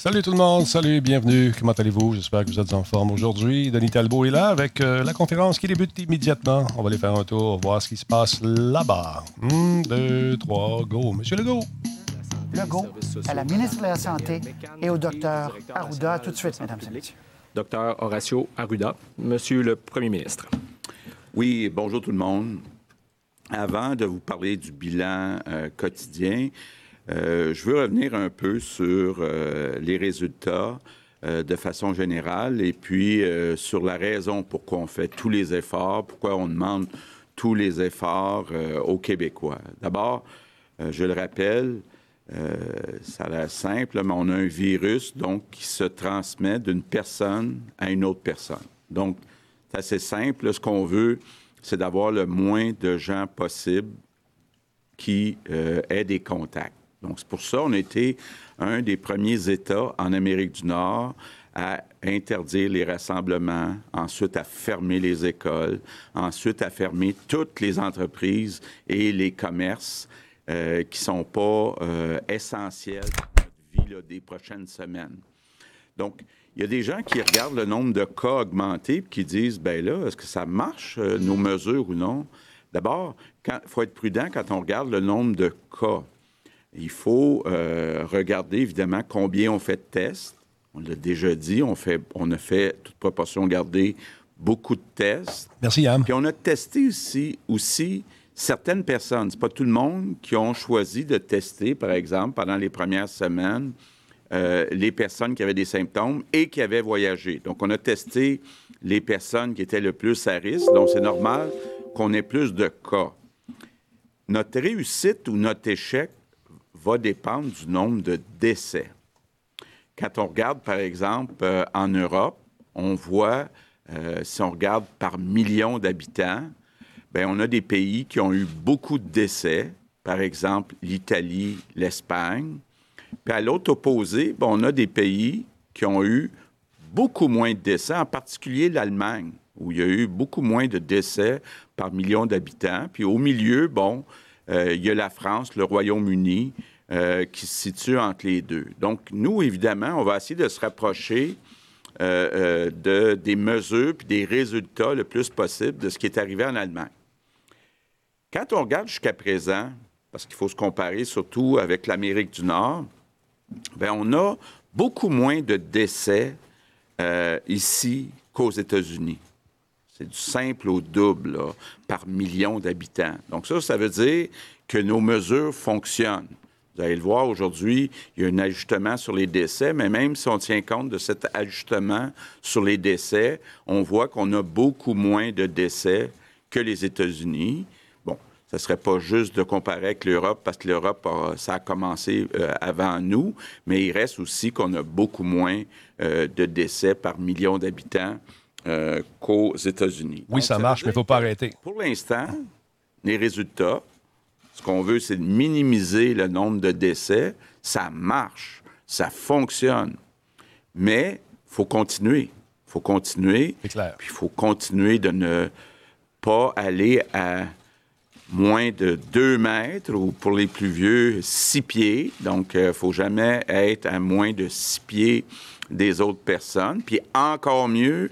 Salut tout le monde, salut, bienvenue. Comment allez-vous? J'espère que vous êtes en forme aujourd'hui. Denis Talbot est là avec euh, la conférence qui débute immédiatement. On va aller faire un tour, voir ce qui se passe là-bas. Un, deux, trois, go. Monsieur Legault. Legault, à la ministre de la Santé et au docteur Arruda. Tout de suite, mesdames et messieurs. Docteur Horacio Arruda, Monsieur le Premier ministre. Oui, bonjour tout le monde. Avant de vous parler du bilan euh, quotidien, euh, je veux revenir un peu sur euh, les résultats euh, de façon générale et puis sur la raison pourquoi on fait tous les efforts, pourquoi on demande tous les efforts aux Québécois. D'abord, je le rappelle, ça a l'air simple, mais on a un virus donc qui se transmet d'une personne à une autre personne. Donc, c'est assez simple. Ce qu'on veut, c'est d'avoir le moins de gens possible qui aient des contacts. Donc, c'est pour ça qu'on été un des premiers États en Amérique du Nord à interdire les rassemblements, ensuite à fermer les écoles, ensuite à fermer toutes les entreprises et les commerces euh, qui ne sont pas euh, essentiels pour notre vie des prochaines semaines. Donc, il y a des gens qui regardent le nombre de cas augmenter et qui disent, ben là, est-ce que ça marche, euh, nos mesures ou non? D'abord, il faut être prudent quand on regarde le nombre de cas. Il faut euh, regarder évidemment combien on fait de tests. On l'a déjà dit, on, fait, on a fait, toute proportion gardée, beaucoup de tests. Merci, Yann. Puis on a testé aussi, aussi certaines personnes. C'est pas tout le monde qui ont choisi de tester, par exemple, pendant les premières semaines, euh, les personnes qui avaient des symptômes et qui avaient voyagé. Donc, on a testé les personnes qui étaient le plus à risque. Donc, c'est normal qu'on ait plus de cas. Notre réussite ou notre échec va dépendre du nombre de décès. Quand on regarde, par exemple, euh, en Europe, on voit, euh, si on regarde par million d'habitants, ben on a des pays qui ont eu beaucoup de décès, par exemple l'Italie, l'Espagne. Puis à l'autre opposé, ben, on a des pays qui ont eu beaucoup moins de décès, en particulier l'Allemagne, où il y a eu beaucoup moins de décès par million d'habitants. Puis au milieu, bon, il y a la France, le Royaume-Uni, euh, qui se situe entre les deux. Donc, nous, évidemment, on va essayer de se rapprocher euh, euh, de, des mesures et des résultats le plus possible de ce qui est arrivé en Allemagne. Quand on regarde jusqu'à présent, parce qu'il faut se comparer surtout avec l'Amérique du Nord, bien, on a beaucoup moins de décès ici qu'aux États-Unis. C'est du simple au double par million d'habitants. Donc ça, ça veut dire que nos mesures fonctionnent. Vous allez le voir aujourd'hui, il y a un ajustement sur les décès, mais même si on tient compte de cet ajustement sur les décès, on voit qu'on a beaucoup moins de décès que les États-Unis. Bon, ce ne serait pas juste de comparer avec l'Europe parce que l'Europe, ça a commencé euh, avant nous, mais il reste aussi qu'on a beaucoup moins euh, de décès par million d'habitants euh, qu'aux États-Unis. Oui, ça, marche, mais il ne faut pas arrêter. Pour l'instant, les résultats, ce qu'on veut, c'est de minimiser le nombre de décès. Ça marche, ça fonctionne. Mais il faut continuer. Il faut continuer. C'est clair. Puis il faut continuer de ne pas aller à moins de 2 mètres ou pour les plus vieux, 6 pieds. Donc, il euh, ne faut jamais être à moins de 6 pieds des autres personnes. Puis encore mieux,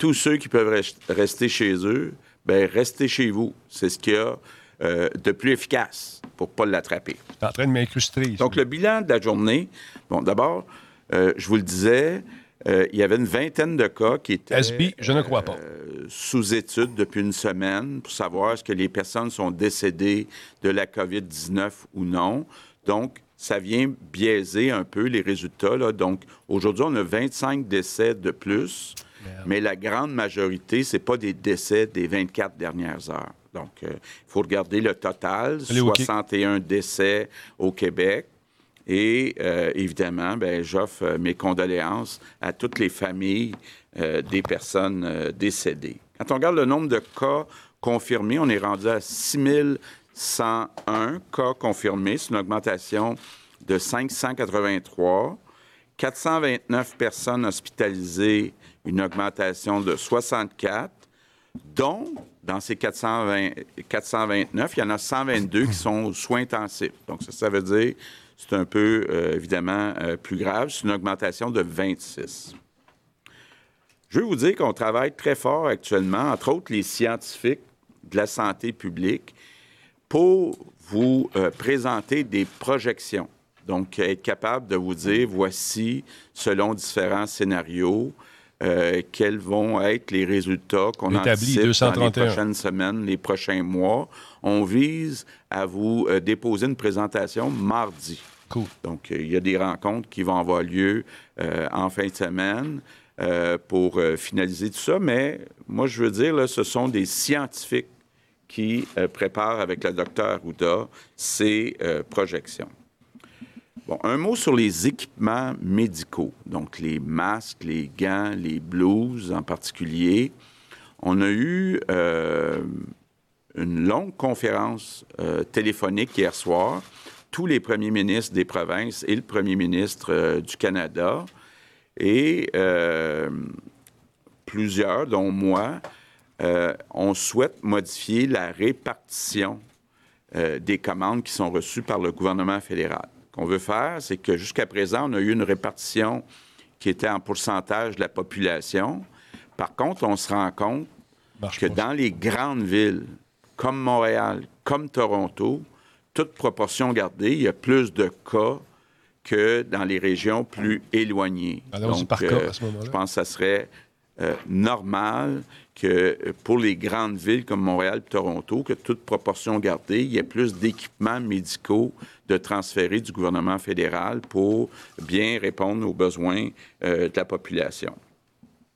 tous ceux qui peuvent rester chez eux, ben restez chez vous. C'est ce qu'il y a euh, de plus efficace pour ne pas l'attraper. Tu en train de m'incruster. Donc, le bilan de la journée, bon, d'abord, euh, je vous le disais, euh, il y avait une vingtaine de cas qui étaient SB, je ne crois pas. sous étude depuis une semaine pour savoir est-ce que les personnes sont décédées de la COVID-19 ou non. Donc, ça vient biaiser un peu les résultats. Là. Donc, aujourd'hui, on a 25 décès de plus, mais la grande majorité, ce n'est pas des décès des 24 dernières heures. Donc, il faut regarder le total, 61 décès au Québec. Et euh, évidemment, ben, j'offre euh, mes condoléances à toutes les familles euh, des personnes décédées. Quand on regarde le nombre de cas confirmés, on est rendu à 6101 cas confirmés. C'est une augmentation de 583. 429 personnes hospitalisées, une augmentation de 64, dont dans ces 420, 429, il y en a 122 qui sont aux soins intensifs. Donc, ça, ça veut dire c'est un peu, évidemment, plus grave. C'est une augmentation de 26. Je veux vous dire qu'on travaille très fort actuellement, entre autres les scientifiques de la santé publique, pour vous présenter des projections. Donc, être capable de vous dire, voici, selon différents scénarios, euh, quels vont être les résultats qu'on anticipe dans les prochaines semaines, les prochains mois. On vise à vous euh, déposer une présentation mardi. Cool. Donc, euh, il y a des rencontres qui vont avoir lieu en fin de semaine pour finaliser tout ça. Mais moi, je veux dire, là, ce sont des scientifiques qui préparent avec le docteur Arruda ces projections un mot sur les équipements médicaux, donc les masques, les gants, les blouses en particulier. On a eu euh, une longue conférence euh, téléphonique hier soir, tous les premiers ministres des provinces et le premier ministre euh, du Canada, et plusieurs, dont moi, on souhaite modifier la répartition des commandes qui sont reçues par le gouvernement fédéral qu'on veut faire, c'est que jusqu'à présent, on a eu une répartition qui était en pourcentage de la population. Par contre, on se rend compte que dans les grandes villes, comme Montréal, comme Toronto, toute proportion gardée, il y a plus de cas que dans les régions plus éloignées. Donc, par cas, à ce moment-là. je pense que ça serait euh, normal que euh, pour les grandes villes comme Montréal et Toronto, que toute proportion gardée, il y ait plus d'équipements médicaux de transférer du gouvernement fédéral pour bien répondre aux besoins euh, de la population.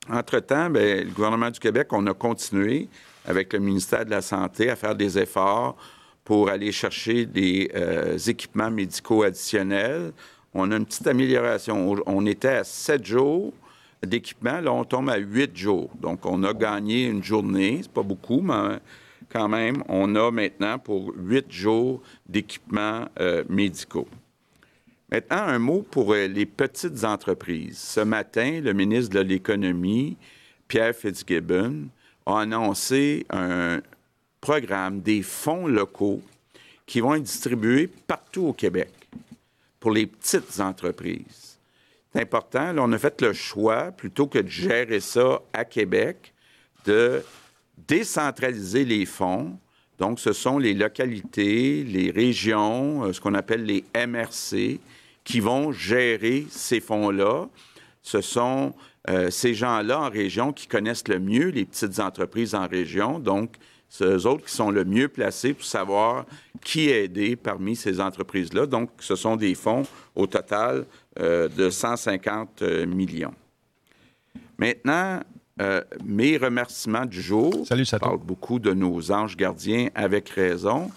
Entre-temps, bien, le gouvernement du Québec, on a continué avec le ministère de la Santé à faire des efforts pour aller chercher des équipements médicaux additionnels. On a une petite amélioration. On était à sept jours d'équipement. Là, on tombe à huit jours. Donc, on a gagné une journée. C'est pas beaucoup, mais quand même, on a maintenant pour huit jours d'équipements euh, médicaux. Maintenant, un mot pour euh, les petites entreprises. Ce matin, le ministre de l'Économie, Pierre Fitzgibbon, a annoncé un programme des fonds locaux qui vont être distribués partout au Québec pour les petites entreprises c'est important. On a fait le choix, plutôt que de gérer ça à Québec, de décentraliser les fonds. Donc, ce sont les localités, les régions, euh, ce qu'on appelle les MRC, qui vont gérer ces fonds-là. Ce sont euh, ces gens-là en région qui connaissent le mieux les petites entreprises en région. Donc, c'est eux autres qui sont le mieux placés pour savoir qui aider parmi ces entreprises-là. Donc, ce sont des fonds au total euh, de 150 euh, millions. Maintenant, euh, mes remerciements du jour. Salut, ça parle beaucoup de nos anges gardiens avec raison,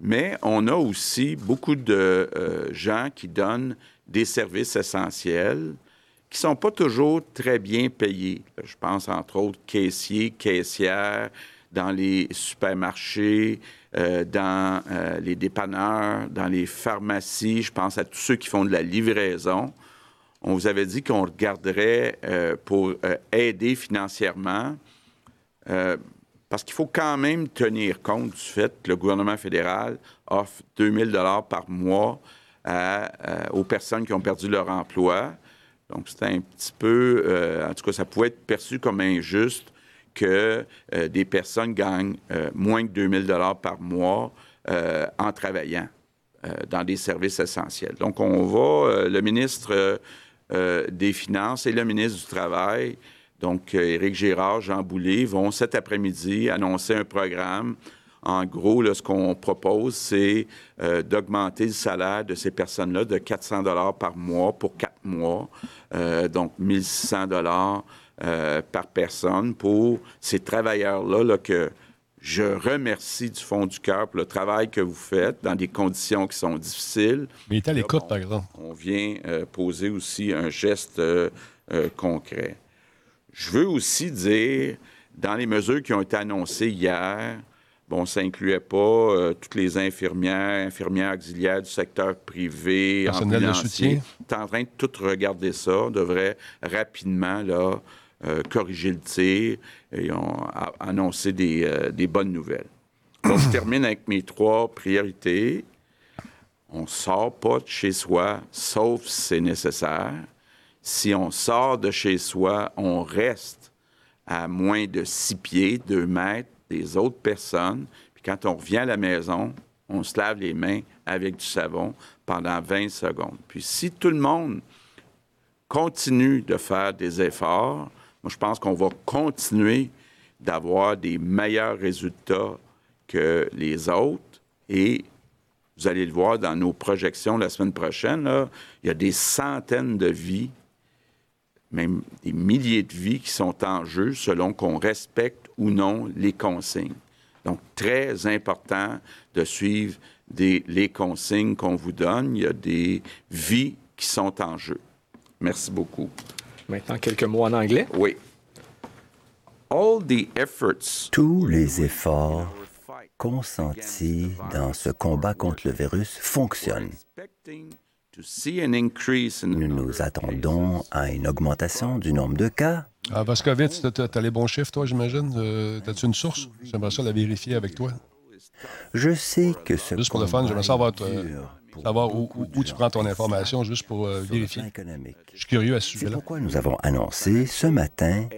mais on a aussi beaucoup de gens qui donnent des services essentiels qui ne sont pas toujours très bien payés. Je pense entre autres caissiers, caissières, dans les supermarchés, euh, dans euh, les dépanneurs, dans les pharmacies. Je pense à tous ceux qui font de la livraison. On vous avait dit qu'on regarderait euh, pour aider financièrement, parce qu'il faut quand même tenir compte du fait que le gouvernement fédéral offre 2000 dollars par mois aux personnes qui ont perdu leur emploi. Donc, c'est un petit peu, en tout cas, ça pouvait être perçu comme injuste que euh, des personnes gagnent euh, moins que 2000 dollars par mois euh, en travaillant dans des services essentiels. Donc, on va, le ministre des Finances et le ministre du Travail, donc Éric Girard, Jean Boulet, vont cet après-midi annoncer un programme en gros, ce qu'on propose, c'est d'augmenter le salaire de ces personnes-là de 400 dollars par mois pour quatre mois, donc 1600 dollars euh, par personne pour ces travailleurs-là que je remercie du fond du cœur pour le travail que vous faites dans des conditions qui sont difficiles. Mais il est à l'écoute, par exemple. On vient euh, poser aussi un geste euh, concret. Je veux aussi dire, dans les mesures qui ont été annoncées hier, Bon, ça incluait pas toutes les infirmières, infirmières auxiliaires du secteur privé, ambulanciers. Tu es en train de tout regarder ça. On devrait rapidement là, euh, corriger le tir et ont annoncé des, euh, des bonnes nouvelles. Donc, je termine avec mes trois priorités. on ne sort pas de chez soi, sauf si c'est nécessaire. Si on sort de chez soi, on reste à moins de six pieds, deux mètres des autres personnes. Puis quand on revient à la maison, on se lave les mains avec du savon pendant 20 secondes. Puis si tout le monde continue de faire des efforts, je pense qu'on va continuer d'avoir des meilleurs résultats que les autres. Et vous allez le voir dans nos projections la semaine prochaine, il y a des centaines de vies, même des milliers de vies qui sont en jeu selon qu'on respecte ou non les consignes. Donc, très important de suivre les consignes qu'on vous donne. Il y a des vies qui sont en jeu. Merci beaucoup. Maintenant, quelques mots en anglais. Oui. Tous les efforts consentis dans ce combat contre le virus fonctionnent. Nous nous attendons à une augmentation du nombre de cas. Ah, Vaskovitz, tu as, les bons chiffres, toi, j'imagine? Euh, As-tu une source? J'aimerais ça la vérifier avec toi. Je sais que ce Juste pour le fun, j'aimerais savoir, euh, savoir où, où, tu prends ton information, juste pour euh, vérifier. Je suis curieux à ce sujet-là. C'est pourquoi nous avons annoncé ce matin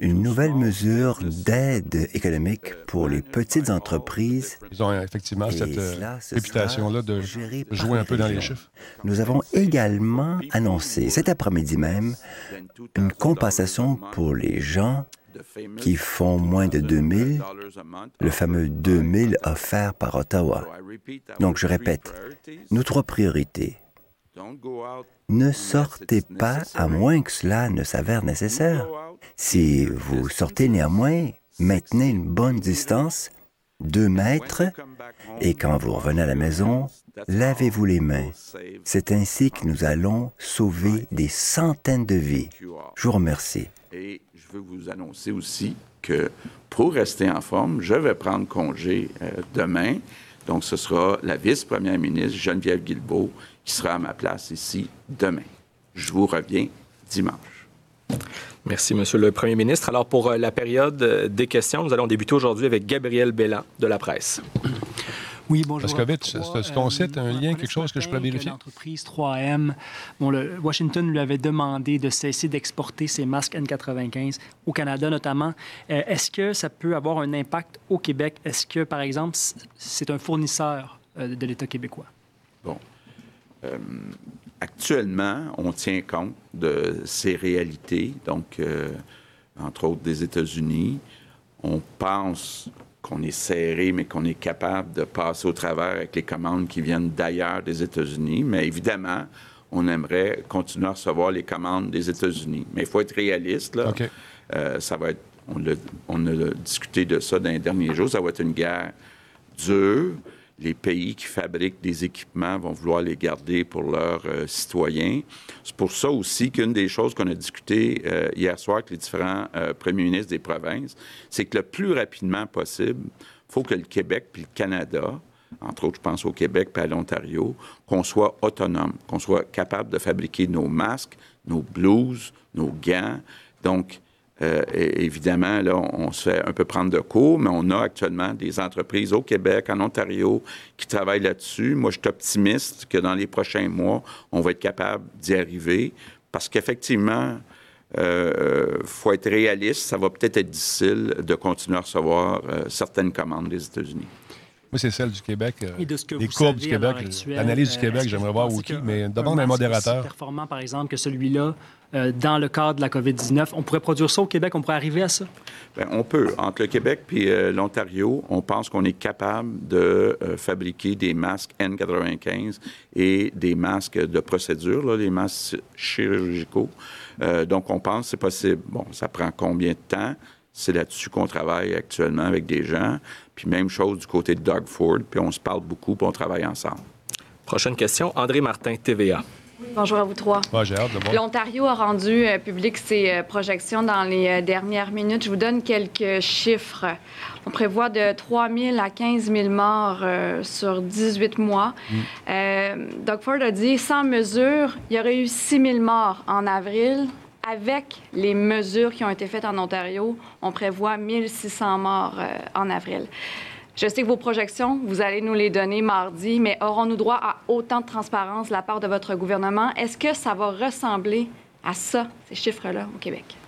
une nouvelle mesure d'aide économique pour les petites entreprises. Ils ont effectivement cette euh, réputation-là de jouer un peu dans les chiffres. Nous avons également annoncé cet après-midi même une compensation pour les gens qui font moins de 2000, le fameux 2000 offert par Ottawa. Donc, je répète, nos trois priorités. Ne sortez pas à moins que cela ne s'avère nécessaire. Si vous sortez néanmoins, maintenez une bonne distance, deux mètres, et quand vous revenez à la maison, lavez-vous les mains. C'est ainsi que nous allons sauver des centaines de vies. Je vous remercie. Je veux vous annoncer aussi que pour rester en forme, je vais prendre congé euh, demain. Donc, ce sera la vice-première ministre Geneviève Guilbeault qui sera à ma place ici demain. Je vous reviens dimanche. Merci, Monsieur le Premier ministre. Alors, pour euh, la période euh, des questions, nous allons débuter aujourd'hui avec Gabriel Bellan de la presse. Oui, bonjour. Parce c'est ton site, un lien, quelque chose que je peux vérifier? L'entreprise 3M, bon, le, Washington lui avait demandé de cesser d'exporter ses masques N95 au Canada notamment. Euh, est-ce que ça peut avoir un impact au Québec? Est-ce que, par exemple, c'est un fournisseur de l'État québécois? Bon. Actuellement, on tient compte de ces réalités, donc, euh, entre autres des États-Unis. On pense qu'on est serré, mais qu'on est capable de passer au travers avec les commandes qui viennent d'ailleurs des États-Unis. Mais évidemment, on aimerait continuer à recevoir les commandes des États-Unis. Mais il faut être réaliste. Là. Euh, ça va être, on a, on a discuté de ça dans les derniers jours. Ça va être une guerre dure les pays qui fabriquent des équipements vont vouloir les garder pour leurs euh, citoyens. C'est pour ça aussi qu'une des choses qu'on a discuté euh, hier soir avec les différents euh, premiers ministres des provinces, c'est que le plus rapidement possible, il faut que le Québec puis le Canada, entre autres, je pense au Québec puis à l'Ontario, qu'on soit autonome, qu'on soit capable de fabriquer nos masques, nos blouses, nos gants. Donc, euh, évidemment, là, on se fait un peu prendre de cours, mais on a actuellement des entreprises au Québec, en Ontario, qui travaillent là-dessus. Moi, je suis optimiste que dans les prochains mois, on va être capable d'y arriver parce qu'effectivement, il euh, faut être réaliste. Ça va peut-être être difficile de continuer à recevoir euh, certaines commandes des États-Unis. Moi, c'est celle du Québec. les courbes du Québec, l'analyse du Québec, j'aimerais voir où qui, mais demande un modérateur. performant, par exemple, que celui-là, euh, dans le cadre de la COVID-19. On pourrait produire ça au Québec? On pourrait arriver à ça? Bien, on peut. Entre le Québec et euh, l'Ontario, on pense qu'on est capable de euh, fabriquer des masques N95 et des masques de procédure, là, les masques chirurgicaux. donc, on pense que c'est possible. Bon, ça prend combien de temps? C'est là-dessus qu'on travaille actuellement avec des gens. Puis même chose du côté de Doug Ford. Puis on se parle beaucoup, puis on travaille ensemble. Prochaine question, André Martin, TVA. Bonjour à vous trois. L'Ontario a rendu euh, public ses euh, projections dans les euh, dernières minutes. Je vous donne quelques chiffres. On prévoit de 3 000 à 15 000 morts sur 18 mois. Mm. Doug Ford a dit, sans mesure, il y aurait eu 6 000 morts en avril. Avec les mesures qui ont été faites en Ontario, on prévoit 1 600 morts en avril. Je sais que vos projections, vous allez nous les donner mardi, mais aurons-nous droit à autant de transparence de la part de votre gouvernement? Est-ce que ça va ressembler à ça, ces chiffres-là, au Québec?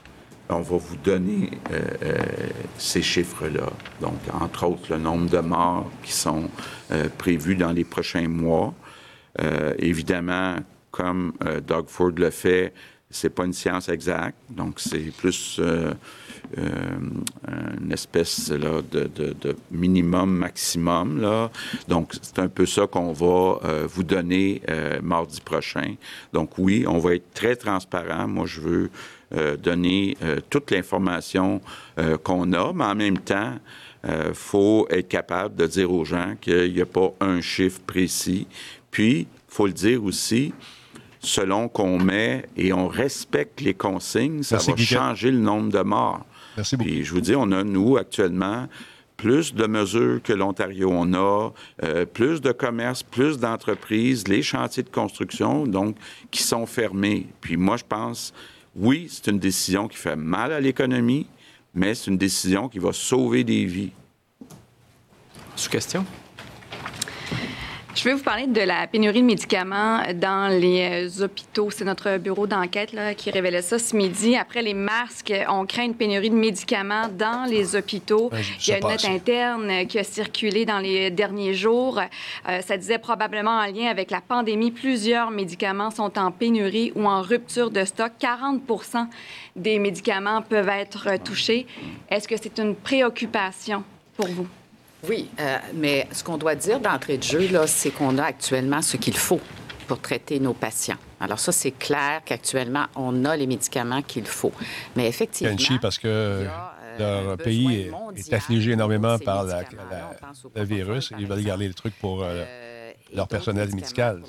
On va vous donner euh, euh, ces chiffres-là. Donc, entre autres, le nombre de morts qui sont euh, prévus dans les prochains mois. évidemment, comme Doug Ford le fait, c'est pas une science exacte, donc c'est plus une espèce là, de, de, minimum, maximum. Là. Donc, c'est un peu ça qu'on va euh, vous donner mardi prochain. Donc, oui, on va être très transparent. Moi, je veux donner toute l'information qu'on a, mais en même temps, il faut être capable de dire aux gens qu'il n'y a pas un chiffre précis. Puis, il faut le dire aussi, selon qu'on met et on respecte les consignes, ça va changer le nombre de morts. Merci beaucoup. Puis je vous dis, on a, nous, actuellement, plus de mesures que l'Ontario. On a euh, plus de commerces, plus d'entreprises, les chantiers de construction, donc, qui sont fermés. Puis moi, je pense, oui, c'est une décision qui fait mal à l'économie, mais c'est une décision qui va sauver des vies. Sous question? Je vais vous parler de la pénurie de médicaments dans les euh, hôpitaux. C'est notre bureau d'enquête qui révélait ça ce midi. Après les masques, on craint une pénurie de médicaments dans les hôpitaux. Il y a une note interne qui a circulé dans les derniers jours. Euh, ça disait probablement en lien avec la pandémie. Plusieurs médicaments sont en pénurie ou en rupture de stock. 40 des médicaments peuvent être touchés. Est-ce que c'est une préoccupation pour vous? Oui, euh, mais ce qu'on doit dire d'entrée de jeu, là, c'est qu'on a actuellement ce qu'il faut pour traiter nos patients. Alors ça, c'est clair qu'actuellement, on a les médicaments qu'il faut. Mais effectivement... parce que euh, leur pays est, affligé énormément par la, le virus. Ils veulent garder le truc pour... Euh, leur personnel médical.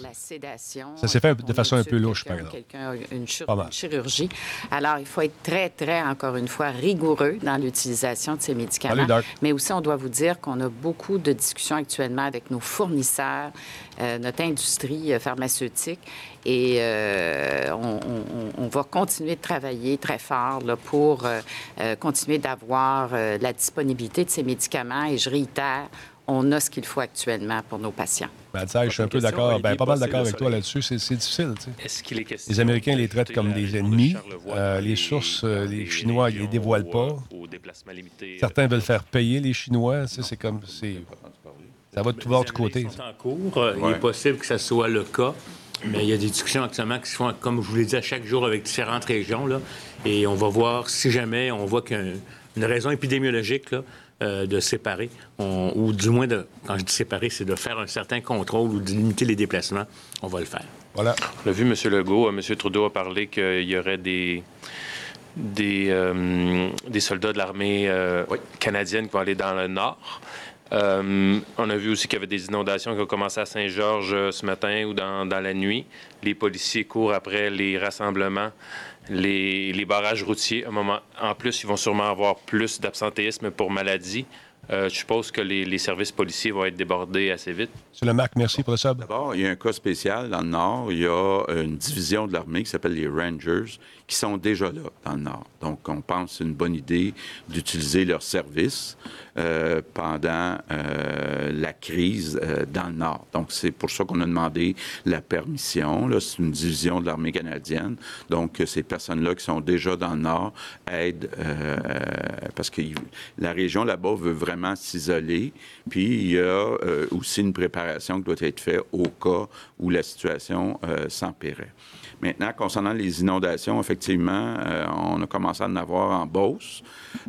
Ça s'est fait de façon un peu louche, par exemple. Quelqu'un a une, chirurgie. Alors, il faut être très, très, encore une fois, rigoureux dans l'utilisation de ces médicaments. Mais aussi, on doit vous dire qu'on a beaucoup de discussions actuellement avec nos fournisseurs, euh, notre industrie euh, pharmaceutique, et euh, on, va continuer de travailler très fort là, pour continuer d'avoir la disponibilité de ces médicaments. Et je réitère, on a ce qu'il faut actuellement pour nos patients. Ben, je suis un peu d'accord, ben, pas mal d'accord avec toi là-dessus. C'est, difficile. les Américains les traitent comme des ennemis. Euh, les sources, euh, les Chinois, ils les dévoilent pas. Certains veulent faire payer les Chinois. C'est comme. Ça va de tout bord, de côté. en cours. Il est possible que ce soit le cas. Mais il y a des discussions actuellement qui se font, comme je vous l'ai dit, à chaque jour avec différentes régions. Là, et on va voir si jamais on voit qu'une raison épidémiologique là, euh, de séparer, ou du moins, de, quand je dis séparer, c'est de faire un certain contrôle ou de limiter les déplacements. On va le faire. Voilà. On a vu M. Legault, euh, M. Trudeau a parlé qu'il y aurait des, des, euh, des soldats de l'armée canadienne qui vont aller dans le nord. on a vu aussi qu'il y avait des inondations qui ont commencé à Saint-Georges ce matin ou dans, dans, la nuit. Les policiers courent après les rassemblements les, barrages routiers, un moment, en plus, ils vont sûrement avoir plus d'absentéisme pour maladie. Euh, je suppose que les, services policiers vont être débordés assez vite. C'est le Mac, merci pour ça. D'abord, il y a un cas spécial dans le Nord. Il y a une division de l'armée qui s'appelle les Rangers qui sont déjà là dans le Nord. Donc, on pense que c'est une bonne idée d'utiliser leurs services euh, pendant euh, la crise euh, dans le Nord. Donc, c'est pour ça qu'on a demandé la permission. C'est une division de l'armée canadienne. Donc, ces personnes-là qui sont déjà dans le Nord aident parce que la région là-bas veut vraiment s'isoler. Puis, il y a aussi une préparation qui doit être faite au cas où la situation s'empirait. Maintenant, concernant les inondations, effectivement, euh, on a commencé à en avoir en Beauce.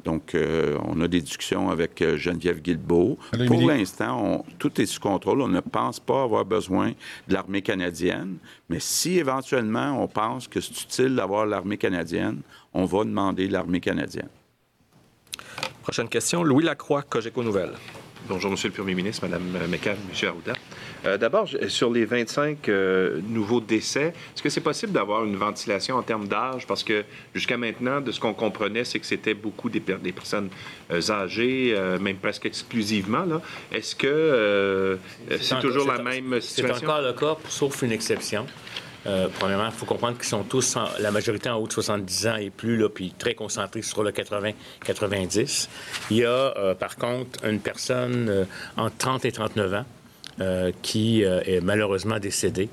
Donc, euh, on a des discussions avec euh, Geneviève Guilbeault. Pour l'instant, tout est sous contrôle. On ne pense pas avoir besoin de l'armée canadienne. Mais si éventuellement on pense que c'est utile d'avoir l'armée canadienne, on va demander l'armée canadienne. Prochaine question, Louis Lacroix, Cogeco Nouvelles. Bonjour, Monsieur le Premier ministre, Madame McCann, M. Arruda. Euh, d'abord, sur les 25 euh, nouveaux décès, est-ce que c'est possible d'avoir une ventilation en termes d'âge? Parce que jusqu'à maintenant, de ce qu'on comprenait, c'est que c'était beaucoup des, personnes euh, âgées, même presque exclusivement. Est-ce que c'est toujours la même situation? C'est encore le cas, sauf une exception. Euh, premièrement, il faut comprendre qu'ils sont tous, la majorité en haut de 70 ans et plus, là, puis très concentrés sur le 80-90. Il y a, euh, par contre, une personne euh, entre 30 et 39 ans qui est malheureusement décédée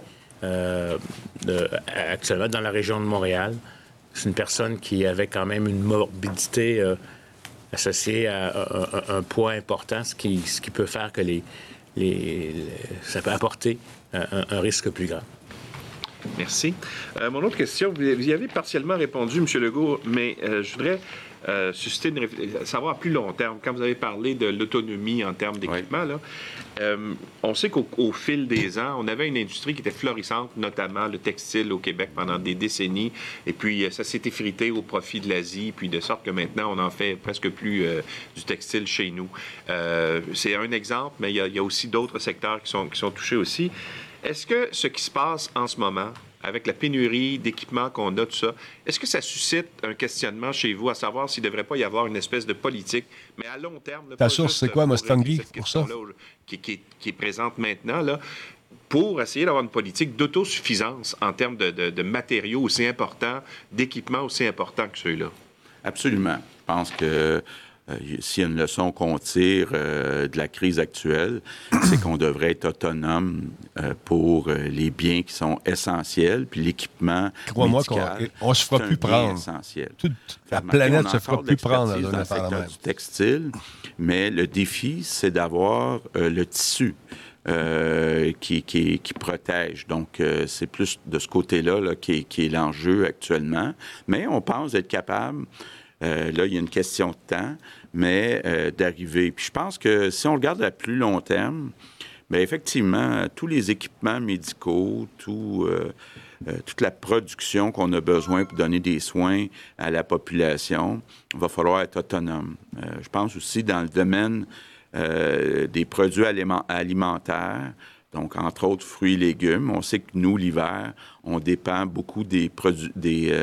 actuellement dans la région de Montréal. C'est une personne qui avait quand même une morbidité associée à un, poids important, ce qui, peut faire que les, ça peut apporter un risque plus grave. Merci. Euh, mon autre question, vous y avez partiellement répondu, M. Legault, mais euh, je voudrais euh, susciter une savoir à plus long terme. Quand vous avez parlé de l'autonomie en termes d'équipement, on sait qu'au fil des ans, on avait une industrie qui était florissante, notamment le textile au Québec pendant des décennies, et puis ça s'est effrité au profit de l'Asie, puis de sorte que maintenant, on en fait presque plus du textile chez nous. C'est un exemple, mais il y, a aussi d'autres secteurs qui sont, qui sont touchés aussi. Est-ce que ce qui se passe en ce moment, avec la pénurie d'équipements qu'on a, tout ça, est-ce que ça suscite un questionnement chez vous à savoir s'il ne devrait pas y avoir une espèce de politique, mais à long terme... Ta source, c'est quoi, Mustangi, pour ça? Qui, est présente maintenant, là, pour essayer d'avoir une politique d'autosuffisance en termes de, matériaux aussi importants, d'équipements aussi importants que ceux-là? Absolument. Je pense que euh, s'il y a une leçon qu'on tire euh, de la crise actuelle, c'est qu'on devrait être autonome euh, pour les biens qui sont essentiels, puis l'équipement Crois-moi qu'on ne se fera plus prendre. Essentiel. Toute la planète ne se fera plus prendre dans, le secteur du textile, mais le défi, c'est d'avoir le tissu. qui, qui, protège. Donc, c'est plus de ce côté-là qui, qui, est l'enjeu actuellement. Mais on pense être capable euh, là, il y a une question de temps, mais euh, d'arriver. Puis je pense que si on regarde à plus long terme, bien, effectivement, tous les équipements médicaux, tout, euh, toute la production qu'on a besoin pour donner des soins à la population, va falloir être autonome. je pense aussi dans le domaine des produits alimentaires, donc entre autres fruits et légumes. On sait que nous, l'hiver, on dépend beaucoup des, des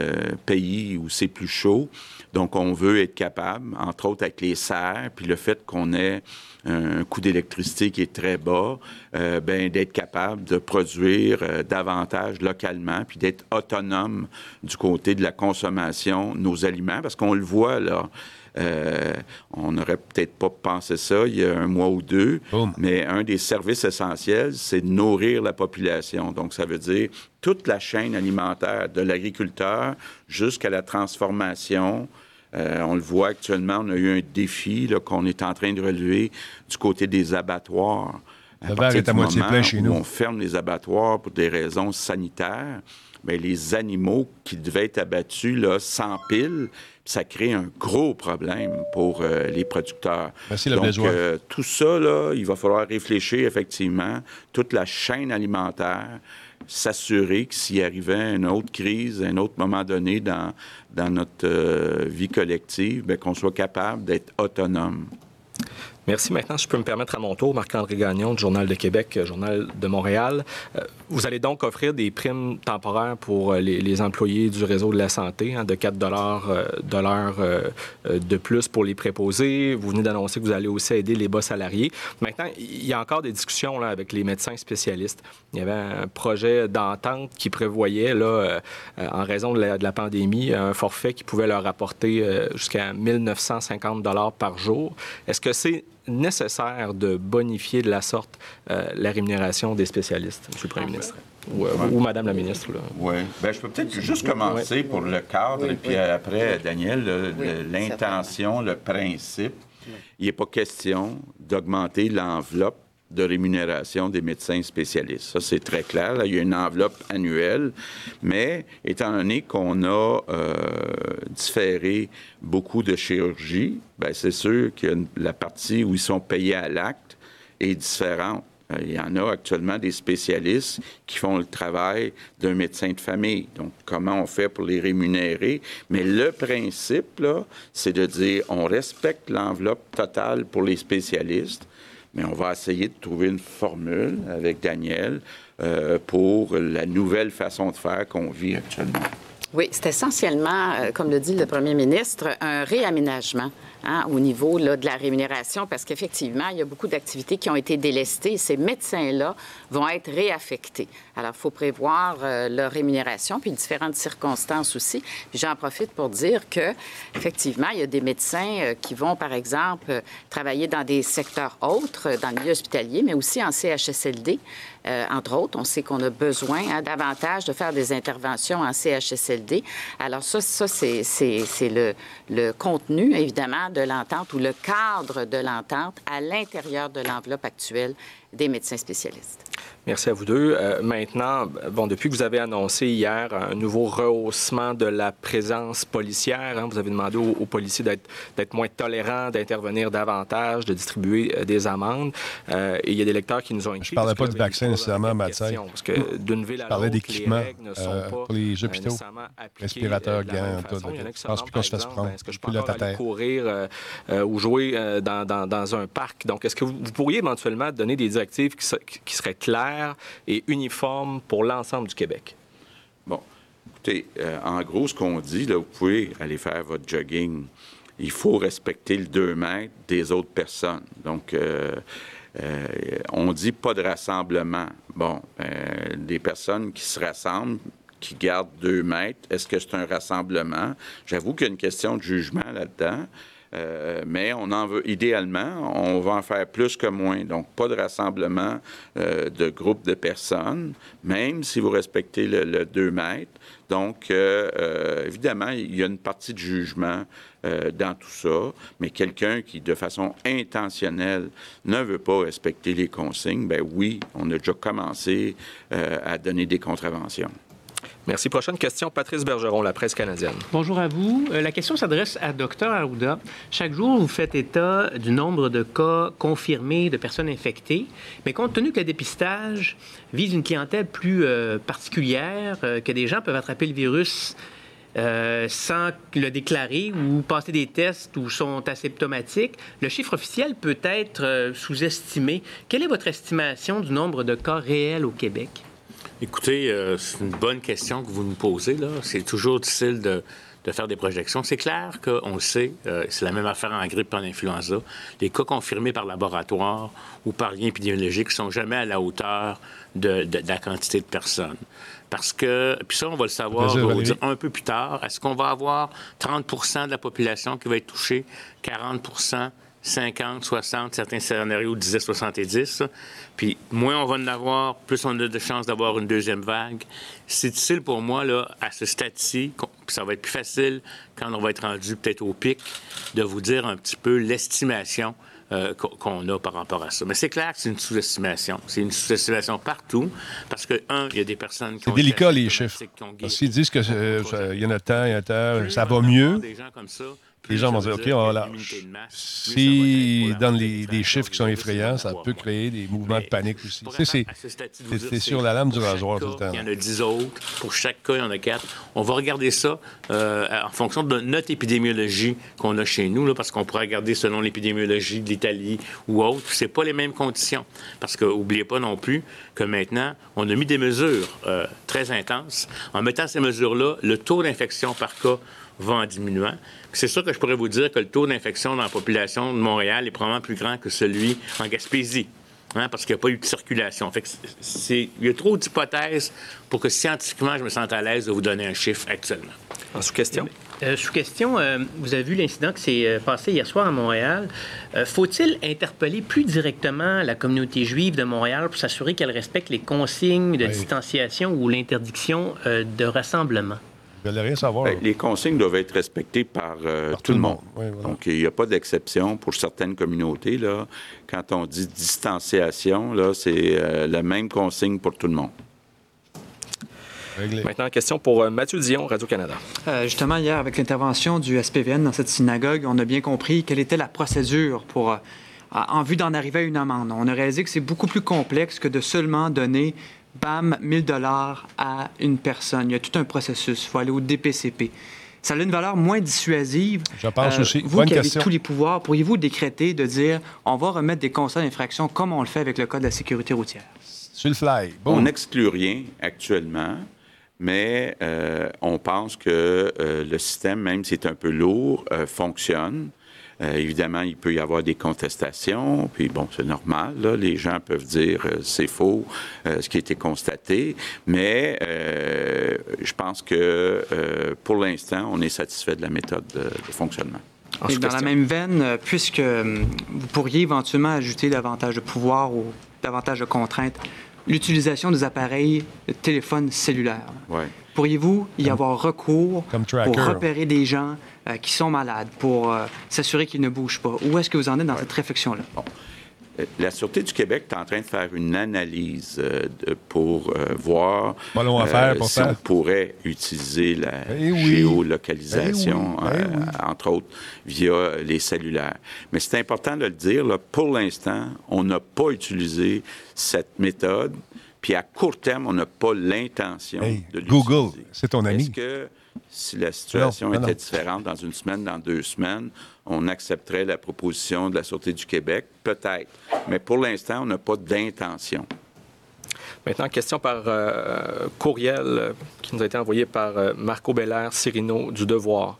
pays où c'est plus chaud. Donc, on veut être capable, entre autres avec les serres, puis le fait qu'on ait un coût d'électricité qui est très bas, euh, ben, d'être capable de produire euh, davantage localement, puis d'être autonome du côté de la consommation nos aliments, parce qu'on le voit là. Euh, on n'aurait peut-être pas pensé ça il y a un mois ou deux, mais un des services essentiels, c'est de nourrir la population. Donc, ça veut dire toute la chaîne alimentaire, de l'agriculteur jusqu'à la transformation, euh, on le voit actuellement, on a eu un défi qu'on est en train de relever du côté des abattoirs. le verre est à moitié plein chez nous. On ferme les abattoirs pour des raisons sanitaires. Mais les animaux qui devaient être abattus là, s'empilent, ça crée un gros problème pour euh, les producteurs. Merci, Donc, euh, tout ça, là, il va falloir réfléchir effectivement, toute la chaîne alimentaire, s'assurer que s'il arrivait une autre crise, un autre moment donné dans, dans notre euh, vie collective, ben, qu'on soit capable d'être autonome. Merci. Maintenant, je peux me permettre à mon tour, Marc-André Gagnon, du Journal de Québec, euh, Journal de Montréal. Euh, vous allez donc offrir des primes temporaires pour euh, les, employés du réseau de la santé, hein, de 4 de l'heure de plus pour les préposés. Vous venez d'annoncer que vous allez aussi aider les bas salariés. Maintenant, il y a encore des discussions avec les médecins spécialistes. Il y avait un projet d'entente qui prévoyait, là, en raison de la, pandémie, un forfait qui pouvait leur apporter jusqu'à 1950 par jour. Est-ce que c'est nécessaire de bonifier de la sorte euh, la rémunération des spécialistes, M. le Premier ministre? Ou, euh, ou, Madame la ministre. Oui. Bien, je peux peut-être juste commencer pour le cadre, et puis après, Daniel, l'intention, le principe. Il n'est pas question d'augmenter l'enveloppe de rémunération des médecins spécialistes. Ça, c'est très clair. il y a une enveloppe annuelle, mais étant donné qu'on a euh, différé beaucoup de chirurgies, bien, c'est sûr que la partie où ils sont payés à l'acte est différente. Euh, il y en a actuellement des spécialistes qui font le travail d'un médecin de famille. Donc, comment on fait pour les rémunérer? Mais le principe, c'est de dire on respecte l'enveloppe totale pour les spécialistes, mais on va essayer de trouver une formule avec Daniel euh, pour la nouvelle façon de faire qu'on vit actuellement. Oui, c'est essentiellement, euh, comme le dit le premier ministre, un réaménagement hein, au niveau là, de la rémunération, parce qu'effectivement, il y a beaucoup d'activités qui ont été délestées et ces médecins-là vont être réaffectés. Alors, il faut prévoir euh, leur rémunération, puis différentes circonstances aussi. J'en profite pour dire que, effectivement, il y a des médecins euh, qui vont, par exemple, travailler dans des secteurs autres, dans le milieu hospitalier, mais aussi en CHSLD. Euh, entre autres. On sait qu'on a besoin hein, davantage de faire des interventions en CHSLD. Alors ça, ça c'est le contenu, évidemment, de l'entente ou le cadre de l'entente à l'intérieur de l'enveloppe actuelle des médecins spécialistes. Merci à vous deux. Euh, maintenant, bon, depuis que vous avez annoncé hier un nouveau rehaussement de la présence policière, hein, vous avez demandé aux, policiers d'être moins tolérants, d'intervenir davantage, de distribuer euh, des amendes. Euh, et il y a des lecteurs qui nous ont écrit. Je ne parlais pas du vaccin nécessairement, Mathieu. Parce que d'une ville à Je parlais d'équipement pour les hôpitaux, respirateurs, gants, tout. Je pense plus qu'on se fasse prendre. Est-ce que je peux aller courir ou jouer dans, dans, dans, un parc? Donc, est-ce que vous, vous, pourriez éventuellement donner des qui, qui seraient claires et uniforme pour l'ensemble du Québec? Bon, écoutez, euh, en gros, ce qu'on dit, vous pouvez aller faire votre jogging. Il faut respecter le 2 mètres des autres personnes. Donc, euh, euh, on dit pas de rassemblement. Bon, des personnes qui se rassemblent, qui gardent 2 mètres, est-ce que c'est un rassemblement? J'avoue qu'il y a une question de jugement là-dedans. Euh, mais on en veut, idéalement, on va en faire plus que moins. Donc, pas de rassemblement euh, de groupes de personnes, même si vous respectez le, 2 mètres. Donc, euh, évidemment, il y a une partie de jugement dans tout ça, mais quelqu'un qui, de façon intentionnelle, ne veut pas respecter les consignes, ben oui, on a déjà commencé à donner des contraventions. Merci. Prochaine question, Patrice Bergeron, la presse canadienne. Bonjour à vous. Euh, la question s'adresse à Dr Arruda. Chaque jour, vous faites état du nombre de cas confirmés de personnes infectées, mais compte tenu que le dépistage vise une clientèle plus euh, particulière, euh, que des gens peuvent attraper le virus sans le déclarer ou passer des tests ou sont asymptomatiques, le chiffre officiel peut être sous-estimé. Quelle est votre estimation du nombre de cas réels au Québec? Écoutez, euh, c'est une bonne question que vous nous posez. Là. C'est toujours difficile de, faire des projections. C'est clair qu'on le sait, euh, c'est la même affaire en grippe et en influenza. Les cas confirmés par laboratoire ou par lien épidémiologique ne sont jamais à la hauteur de, la quantité de personnes. Parce que, puis ça, on va le savoir un peu plus tard. Est-ce qu'on va avoir 30% de la population qui va être touchée, 40 50, 60, certains scénarios disaient 70. Puis moins on va en avoir, plus on a de chances d'avoir une deuxième vague. C'est difficile pour moi, là, à ce stade-ci, puis ça va être plus facile quand on va être rendu peut-être au pic, de vous dire un petit peu l'estimation euh, qu'on a par rapport à ça. Mais c'est clair que c'est une sous-estimation. C'est une sous-estimation partout parce que, un, il y a des personnes qui ont... C'est délicat, les chiffres. Parce qu'ils disent qu'il y en a tant, il y en a tant, ça va mieux. Des gens comme ça, les gens vont dire, OK, voilà. S'ils donnent des chiffres qui sont effrayants, ça peut créer des mouvements de panique aussi. C'est sur la lame du rasoir tout le temps. Il y en a 10 autres. Pour chaque cas, il y en a 4. On va regarder ça euh, en fonction de notre épidémiologie qu'on a chez nous, là, parce qu'on pourrait regarder selon l'épidémiologie de l'Italie ou autre. C'est pas les mêmes conditions. Parce que, n'oubliez pas non plus que maintenant, on a mis des mesures euh, très intenses. En mettant ces mesures-là, le taux d'infection par cas va en diminuant. C'est sûr que je pourrais vous dire que le taux d'infection dans la population de Montréal est probablement plus grand que celui en Gaspésie. Hein, parce qu'il n'y a pas eu de circulation. Fait il y a trop d'hypothèses pour que scientifiquement, je me sente à l'aise de vous donner un chiffre actuellement. En sous-question? Euh, sous-question, euh, vous avez vu l'incident qui s'est euh, passé hier soir à Montréal. Faut-il interpeller plus directement la communauté juive de Montréal pour s'assurer qu'elle respecte les consignes de distanciation ou l'interdiction de rassemblement? Rien savoir. Ben, les consignes doivent être respectées par, euh, tout, le monde. Donc, il n'y a pas d'exception pour certaines communautés. Là. Quand on dit distanciation, là, c'est euh, la même consigne pour tout le monde. Maintenant, question pour euh, Mathieu Dion, Radio-Canada. justement, hier, avec l'intervention du SPVN dans cette synagogue, on a bien compris quelle était la procédure pour, en vue d'en arriver à une amende. On a réalisé que c'est beaucoup plus complexe que de seulement donner bam, 1000 dollars à une personne. Il y a tout un processus. Il faut aller au DPCP. Ça a une valeur moins dissuasive. Je pense euh, aussi. Vous qui avez tous les pouvoirs, pourriez-vous décréter de dire on va remettre des constats d'infraction comme on le fait avec le Code de la sécurité routière? Sur le fly. On n'exclut rien actuellement, mais euh, on pense que euh, le système, même si c'est un peu lourd, fonctionne. Euh, évidemment, il peut y avoir des contestations, puis bon, c'est normal, là, les gens peuvent dire euh, c'est faux, euh, ce qui a été constaté, mais je pense que pour l'instant, on est satisfait de la méthode de, fonctionnement. Et dans la même veine, puisque vous pourriez éventuellement ajouter davantage de pouvoir ou davantage de contraintes, l'utilisation des appareils de téléphone cellulaire. Pourriez-vous y avoir recours pour repérer des gens euh, qui sont malades, pour euh, s'assurer qu'ils ne bougent pas? Où est-ce que vous en êtes dans cette réflexion-là? Euh, la Sûreté du Québec est en train de faire une analyse pour voir si on pourrait utiliser la eh géolocalisation, eh eh entre autres, via les cellulaires. Mais c'est important de le dire, pour l'instant, on n'a pas utilisé cette méthode. Puis à court terme, on n'a pas l'intention de l'utiliser. Google, c'est ton ami. Est-ce que si la situation était différente dans une semaine, dans deux semaines, on accepterait la proposition de la Sûreté du Québec? Peut-être. Mais pour l'instant, on n'a pas d'intention. Maintenant, question par euh, courriel qui nous a été envoyé par euh, Marco Belair Cirino du Devoir.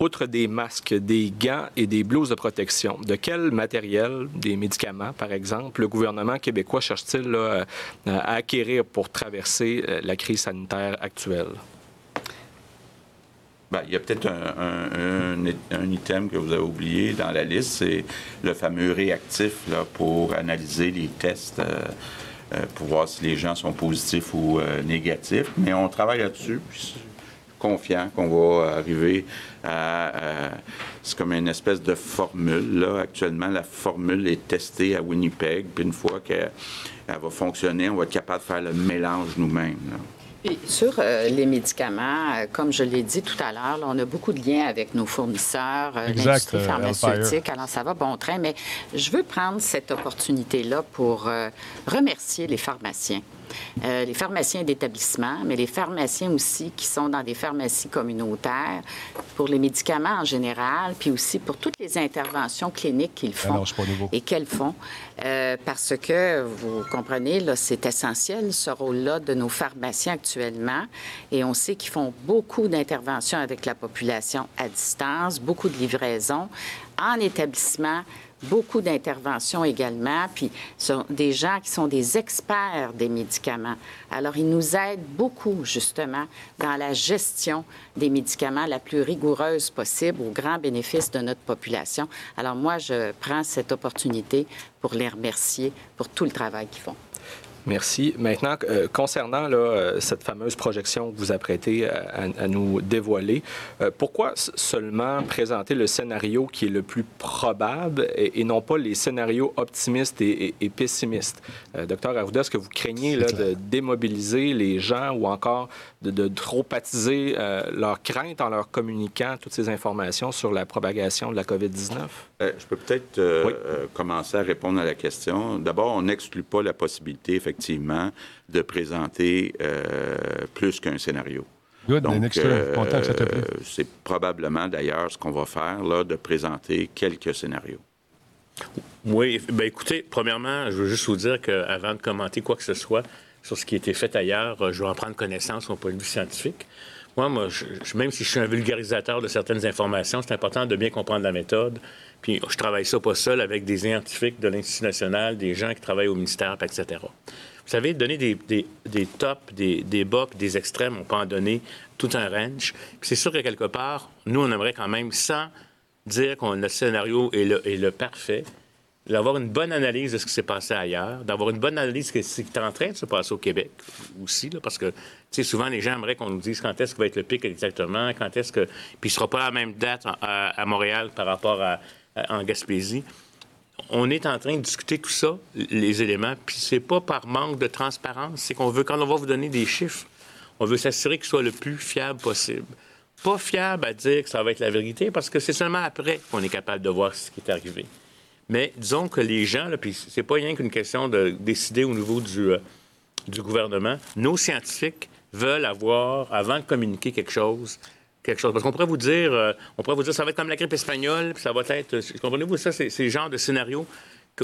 Outre des masques, des gants et des blouses de protection, de quel matériel, des médicaments par exemple, le gouvernement québécois cherche-t-il à acquérir pour traverser la crise sanitaire actuelle? Ben, il y a peut-être un, item que vous avez oublié dans la liste, c'est le fameux réactif pour analyser les tests, euh, euh, pour voir si les gens sont positifs ou euh, négatifs. Mais on travaille là-dessus. Confiant qu'on va arriver à. c'est comme une espèce de formule. Là. Actuellement, la formule est testée à Winnipeg. Puis une fois qu'elle va fonctionner, on va être capable de faire le mélange nous-mêmes sur euh, les médicaments, euh, comme je l'ai dit tout à l'heure, on a beaucoup de liens avec nos fournisseurs, euh, l'industrie pharmaceutique. Alors, ça va bon train, mais je veux prendre cette opportunité-là pour remercier les pharmaciens. Euh, les pharmaciens d'établissement, mais les pharmaciens aussi qui sont dans des pharmacies communautaires pour les médicaments en général, puis aussi pour toutes les interventions cliniques qu'ils font et qu'elles font. Euh, parce que, vous comprenez, là, c'est essentiel ce rôle-là de nos pharmaciens actuellement. Et on sait qu'ils font beaucoup d'interventions avec la population à distance, beaucoup de livraisons en établissement, beaucoup d'interventions également, puis sont des gens qui sont des experts des médicaments. Alors, ils nous aident beaucoup, justement, dans la gestion des médicaments la plus rigoureuse possible au grand bénéfice de notre population. Alors, moi, je prends cette opportunité pour les remercier pour tout le travail qu'ils font. Merci. Maintenant, euh, concernant là, euh, cette fameuse projection que vous apprêtez à, à nous dévoiler, euh, pourquoi seulement présenter le scénario qui est le plus probable et, non pas les scénarios optimistes et, pessimistes? docteur Arruda, est-ce que vous craignez là, de démobiliser les gens ou encore de, de trop attiser leur crainte en leur communiquant toutes ces informations sur la propagation de la COVID-19? je peux peut-être commencer à répondre à la question. D'abord, on n'exclut pas la possibilité, effectivement, de présenter euh, plus qu'un scénario. Donc, euh, c'est probablement d'ailleurs ce qu'on va faire, là, de présenter quelques scénarios. Oui, bien écoutez, premièrement, je veux juste vous dire qu'avant de commenter quoi que ce soit sur ce qui a été fait ailleurs, je vais en prendre connaissance au point de vue scientifique. Moi, moi même si je suis un vulgarisateur de certaines informations, c'est important de bien comprendre la méthode. Puis je travaille ça pas seul avec des scientifiques de l'Institut national, des gens qui travaillent au ministère, etc. Vous savez, donner des, des, tops, des, des bas, des extrêmes, on peut en donner tout un range. c'est sûr que quelque part, nous, on aimerait quand même, sans dire qu'on le scénario est le, est le parfait, d'avoir une bonne analyse de ce qui s'est passé ailleurs, d'avoir une bonne analyse de ce qui est en train de se passer au Québec aussi, parce que souvent les gens aimeraient qu'on nous dise quand est-ce que va être le pic exactement, quand est-ce que. Puis il ne sera pas à la même date à, Montréal par rapport à, en Gaspésie on est en train de discuter tout ça, les éléments, puis c'est pas par manque de transparence, c'est qu'on veut, quand on va vous donner des chiffres, on veut s'assurer qu'ils soient le plus fiable possible. Pas fiable à dire que ça va être la vérité, parce que c'est seulement après qu'on est capable de voir ce qui est arrivé. Mais disons que les gens, là, puis c'est pas rien qu'une question de décider au niveau du, euh, du gouvernement, nos scientifiques veulent avoir, avant de communiquer quelque chose, quelque chose. Parce qu'on pourrait vous dire, euh, on pourrait vous dire, ça va être comme la grippe espagnole, puis ça va être. Comprenez-vous ça? C'est le genre de scénario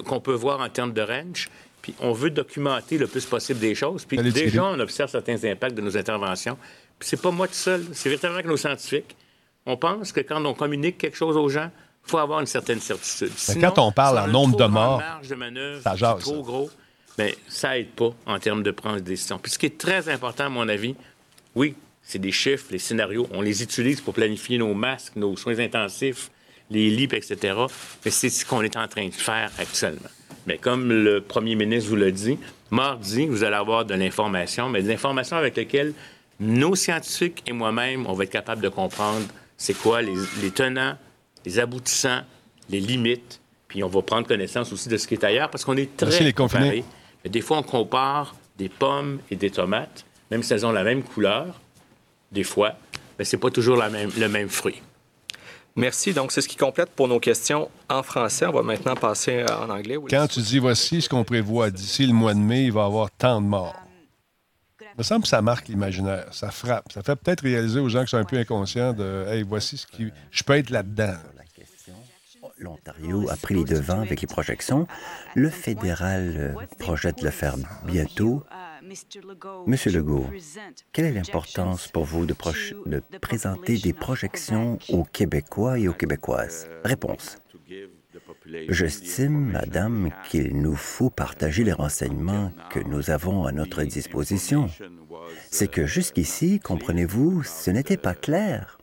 qu'on peut voir en termes de range. Puis on veut documenter le plus possible des choses. Puis déjà, on observe certains impacts de nos interventions. Puis c'est pas moi tout seul, c'est véritablement que nos scientifiques. On pense que quand on communique quelque chose aux gens, Il faut avoir une certaine certitude. Mais quand on parle en nombre de morts, ça jase. trop gros, mais ça aide pas en termes de prendre des décisions. Puis ce qui est très important, à mon avis, oui, c'est des chiffres, les scénarios. On les utilise pour planifier nos masques, nos soins intensifs, les lits, etc. Mais c'est ce qu'on est en train de faire actuellement. Mais comme le premier ministre vous l'a dit, mardi, vous allez avoir de l'information, mais des informations avec lesquelles nos scientifiques et moi-même, on va être capable de comprendre c'est quoi les, tenants, les aboutissants, les limites, puis on va prendre connaissance aussi de ce qui est ailleurs, parce qu'on est très les. Mais des fois, on compare des pommes et des tomates, même si elles ont la même couleur, des fois, mais c'est pas toujours la même, le même fruit. Merci. Donc, c'est ce qui complète pour nos questions en français. On va maintenant passer en anglais. Quand tu dis voici ce qu'on prévoit d'ici le mois de mai, il va y avoir tant de morts. Semble ça marque l'imaginaire, ça frappe. Ça fait peut-être réaliser aux gens qui sont un peu inconscients de Hey, voici ce qui. Je peux être là-dedans. L'Ontario a pris les devants avec les projections. Le fédéral euh, projette de le faire bientôt. Monsieur Legault, quelle est l'importance pour vous de, présenter des projections aux Québécois et aux Québécoises? Réponse. J'estime, Madame, qu'il nous faut partager les renseignements que nous avons à notre disposition. C'est que jusqu'ici, comprenez-vous, ce n'était pas clair.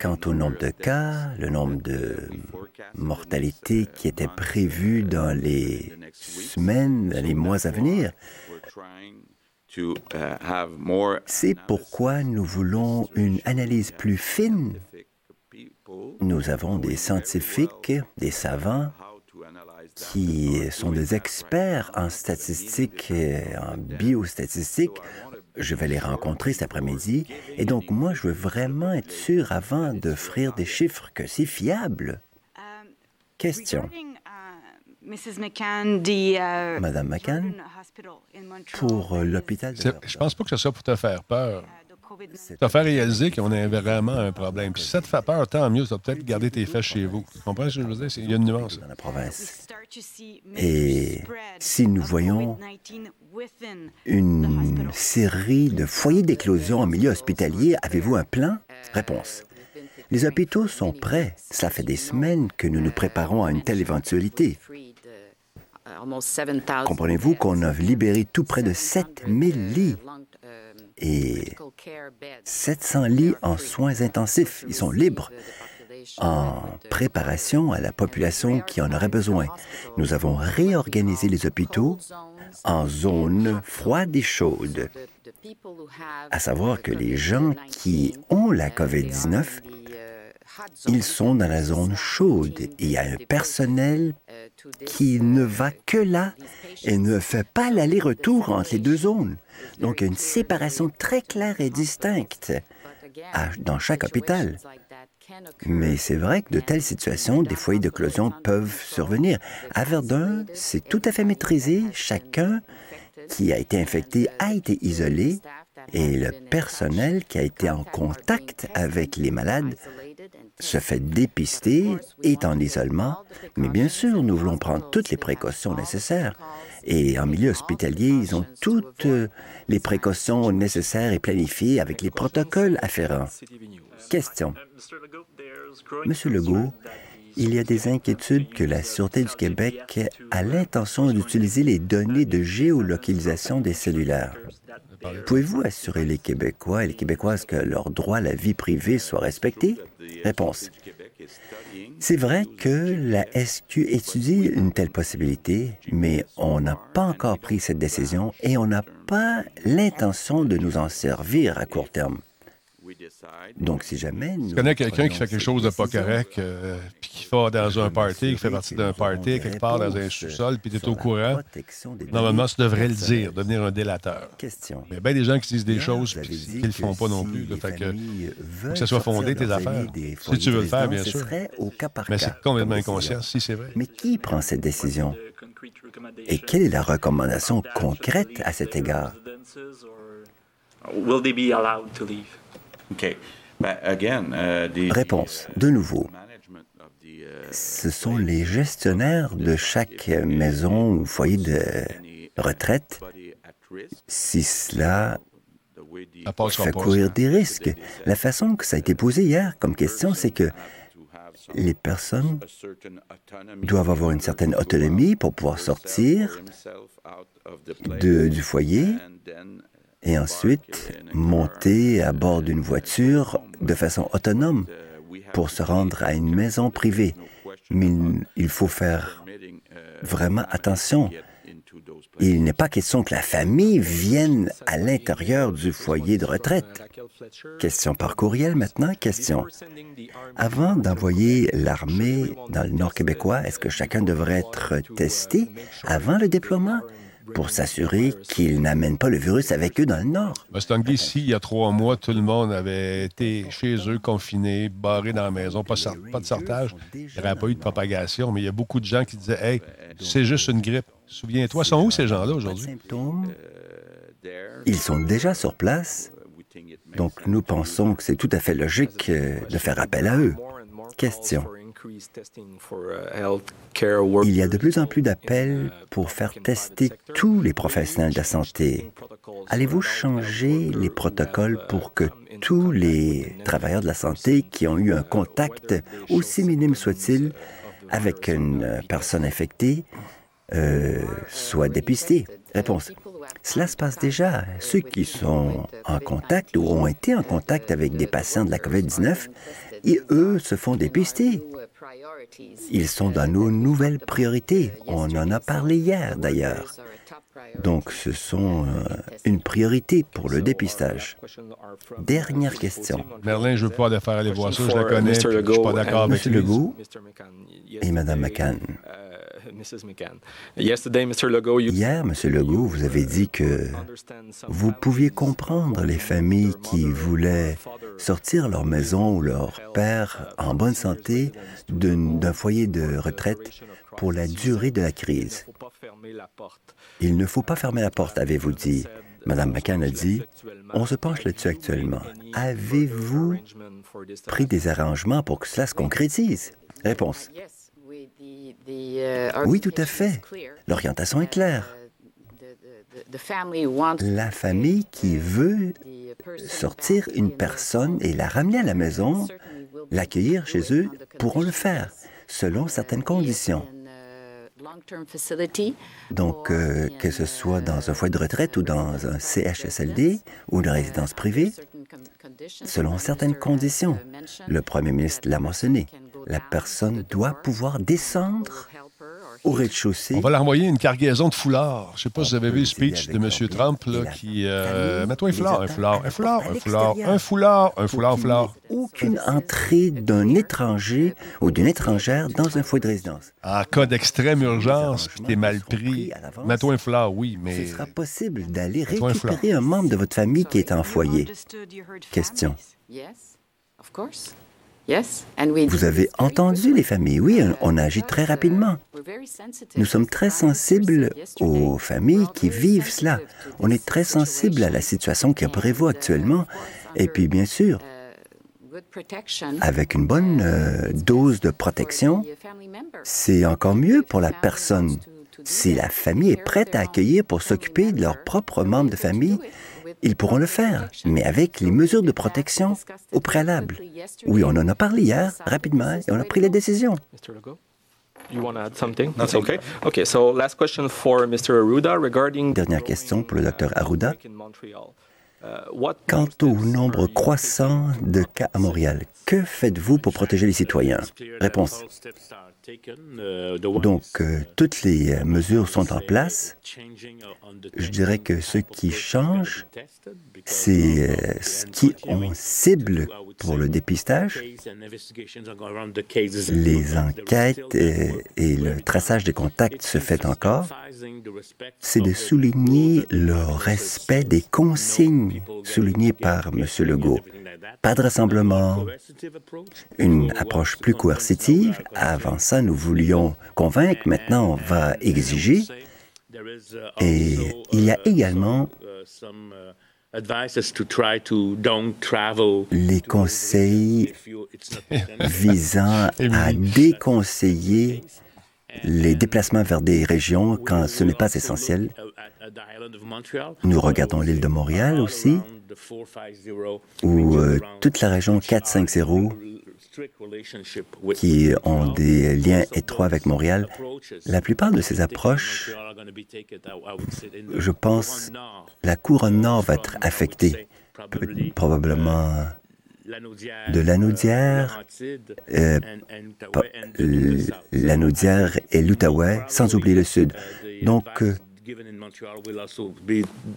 Quant au nombre de cas, le nombre de mortalités qui étaient prévues dans les semaines, les mois à venir, c'est pourquoi nous voulons une analyse plus fine nous avons des scientifiques, des savants qui sont des experts en statistiques, et en biostatistiques. Je vais les rencontrer cet après-midi. Et donc, moi, je veux vraiment être sûr avant d'offrir des chiffres que c'est fiable. Question. Madame McCann, pour l'hôpital de... Je pense pas que ce soit pour te faire peur. Ça fait réaliser qu'on a vraiment un problème. Puis si ça te fait peur, tant mieux, ça va peut-être garder tes fesses chez vous. Tu comprends ce que je veux dire? Il y a une nuance. Dans la province. Et si nous voyons une série de foyers d'éclosion en milieu hospitalier, avez-vous un plan? Réponse. Les hôpitaux sont prêts. Cela fait des semaines que nous nous préparons à une telle éventualité. Comprenez-vous qu'on a libéré tout près de 7000 lits? Et 700 lits en soins intensifs. Ils sont libres en préparation à la population qui en aurait besoin. Nous avons réorganisé les hôpitaux en zones froides et chaudes, à savoir que les gens qui ont la COVID-19 ils sont dans la zone chaude et il y a un personnel qui ne va que là et ne fait pas l'aller-retour entre les deux zones. Donc, une séparation très claire et distincte dans chaque hôpital. Mais c'est vrai que de telles situations, des foyers d'éclosion peuvent survenir. À Verdun, c'est tout à fait maîtrisé. Chacun qui a été infecté a été isolé et le personnel qui a été en contact avec les malades se fait dépister, est en isolement, mais bien sûr, nous voulons prendre toutes les précautions nécessaires. Et en milieu hospitalier, ils ont toutes les précautions nécessaires et planifiées avec les protocoles afférents. Question. Monsieur Legault, il y a des inquiétudes que la Sûreté du Québec a l'intention d'utiliser les données de géolocalisation des cellulaires. Pouvez-vous assurer les Québécois et les Québécoises que leur droit à la vie privée soit respecté? Réponse. C'est vrai que la SQ étudie une telle possibilité, mais on n'a pas encore pris cette décision et on n'a pas l'intention de nous en servir à court terme. Donc, si jamais. tu connais quelqu'un qui fait quelque chose de pas correct, euh, puis qui va dans un party, qui fait partie d'un party, quelque part dans un sous-sol, puis tu es au courant, normalement, tu devrais le dire, devenir un délateur. Question. Mais bien des gens qui disent des choses puis qui ne le font pas non plus. fait que, que ce soit fondé, tes affaires. Si tu veux le faire, bien sûr. Mais c'est complètement inconscient, si c'est vrai. Mais qui prend cette décision? Et quelle est la recommandation concrète à cet égard? Will they be allowed to leave? Ben, euh, Réponse. De nouveau, ce sont les gestionnaires de chaque maison ou foyer de retraite. Si cela fait courir des risques. La façon que ça a été posé hier comme question, c'est que les personnes doivent avoir une certaine autonomie pour pouvoir sortir du foyer et ensuite monter à bord d'une voiture de façon autonome pour se rendre à une maison privée. Mais il faut faire vraiment attention. Il n'est pas question que la famille vienne à l'intérieur du foyer de retraite. Question par courriel maintenant. Question. Avant d'envoyer l'armée dans le nord québécois, est-ce que chacun devrait être testé avant le déploiement? Pour s'assurer qu'ils n'amènent pas le virus avec eux dans le Nord. C'est un ici, il y a trois mois, tout le monde avait été chez eux, confinés, barrés dans la maison, pas, pas de sortage. Il n'y aurait pas eu de propagation, mais il y a beaucoup de gens qui disaient Hey, c'est juste une grippe. Souviens-toi, sont où ces gens-là aujourd'hui? Ils sont déjà sur place. Donc, nous pensons que c'est tout à fait logique euh, de faire appel à eux. Question. Il y a de plus en plus d'appels pour faire tester tous les professionnels de la santé. Allez-vous changer les protocoles pour que tous les travailleurs de la santé qui ont eu un contact, aussi minime soit-il, avec une personne infectée, euh, soient dépistés? Réponse. Cela se passe déjà. Ceux qui sont en contact ou ont été en contact avec des patients de la COVID-19, et eux se font dépister. Ils sont dans nos nouvelles priorités. On en a parlé hier d'ailleurs. Donc, ce sont euh, une priorité pour le dépistage. Dernière question. Merlin, je ne veux pas aller faire aller voir ça, je la connais, je ne suis pas d'accord avec M. Legault et Mme McCann. Hier, M. Legault, vous avez dit que vous pouviez comprendre les familles qui voulaient sortir leur maison ou leur père en bonne santé d'un foyer de retraite pour la durée de la crise. Il ne faut pas fermer la porte, avez-vous dit. Mme McCann a dit, on se penche là-dessus actuellement. Avez-vous pris des arrangements pour que cela se concrétise? Réponse. Oui, tout à fait. L'orientation est claire. La famille qui veut sortir une personne et la ramener à la maison, l'accueillir chez eux, pourront le faire, selon certaines conditions. Donc, euh, que ce soit dans un foyer de retraite ou dans un CHSLD ou une résidence privée, selon certaines conditions. Le premier ministre l'a mentionné. La personne doit pouvoir descendre au rez-de-chaussée. On va leur envoyer une cargaison de foulards. Je ne sais pas si vous avez vu le speech de M. Trump là, qui... Euh, Mets-toi un foulard, un foulard, un foulard, un foulard, un foulard, un foulard, un foulard. Aucune entrée d'un étranger ou d'une étrangère dans un foyer de résidence. En cas d'extrême urgence, puis t'es mal pris, mets-toi un foulard, oui, mais... Ce sera possible d'aller récupérer un, un membre de votre famille qui est en foyer. Question. Vous avez entendu les familles. Oui, on agit très rapidement. Nous sommes très sensibles aux familles qui vivent cela. On est très sensible à la situation qui prévaut actuellement. Et puis, bien sûr, avec une bonne euh, dose de protection, c'est encore mieux pour la personne. Si la famille est prête à accueillir pour s'occuper de leurs propres membres de famille, ils pourront le faire, mais avec les mesures de protection au préalable. Oui, on en a parlé hier, rapidement, et on a pris la décision. Dernière question pour le Dr. Arruda. Quant au nombre croissant de cas à Montréal, que faites-vous pour protéger les citoyens? Réponse. Donc, euh, toutes les euh, mesures sont en place. Je dirais que ce qui change, c'est euh, ce qui on cible pour le dépistage. Les enquêtes et le traçage des contacts se fait encore. C'est de souligner le respect des consignes soulignées par M. Legault pas de rassemblement, une approche plus coercitive. Avant ça, nous voulions convaincre, maintenant on va exiger. Et il y a également les conseils visant à déconseiller les déplacements vers des régions quand ce n'est pas essentiel. Nous regardons l'île de Montréal aussi, où euh, toute la région 450 qui ont des liens étroits avec Montréal, la plupart de ces approches, je pense, la couronne nord va être affectée, probablement de l'Anaudière, euh, l'Anaudière et l'Outaouais, sans oublier le sud. Donc, euh,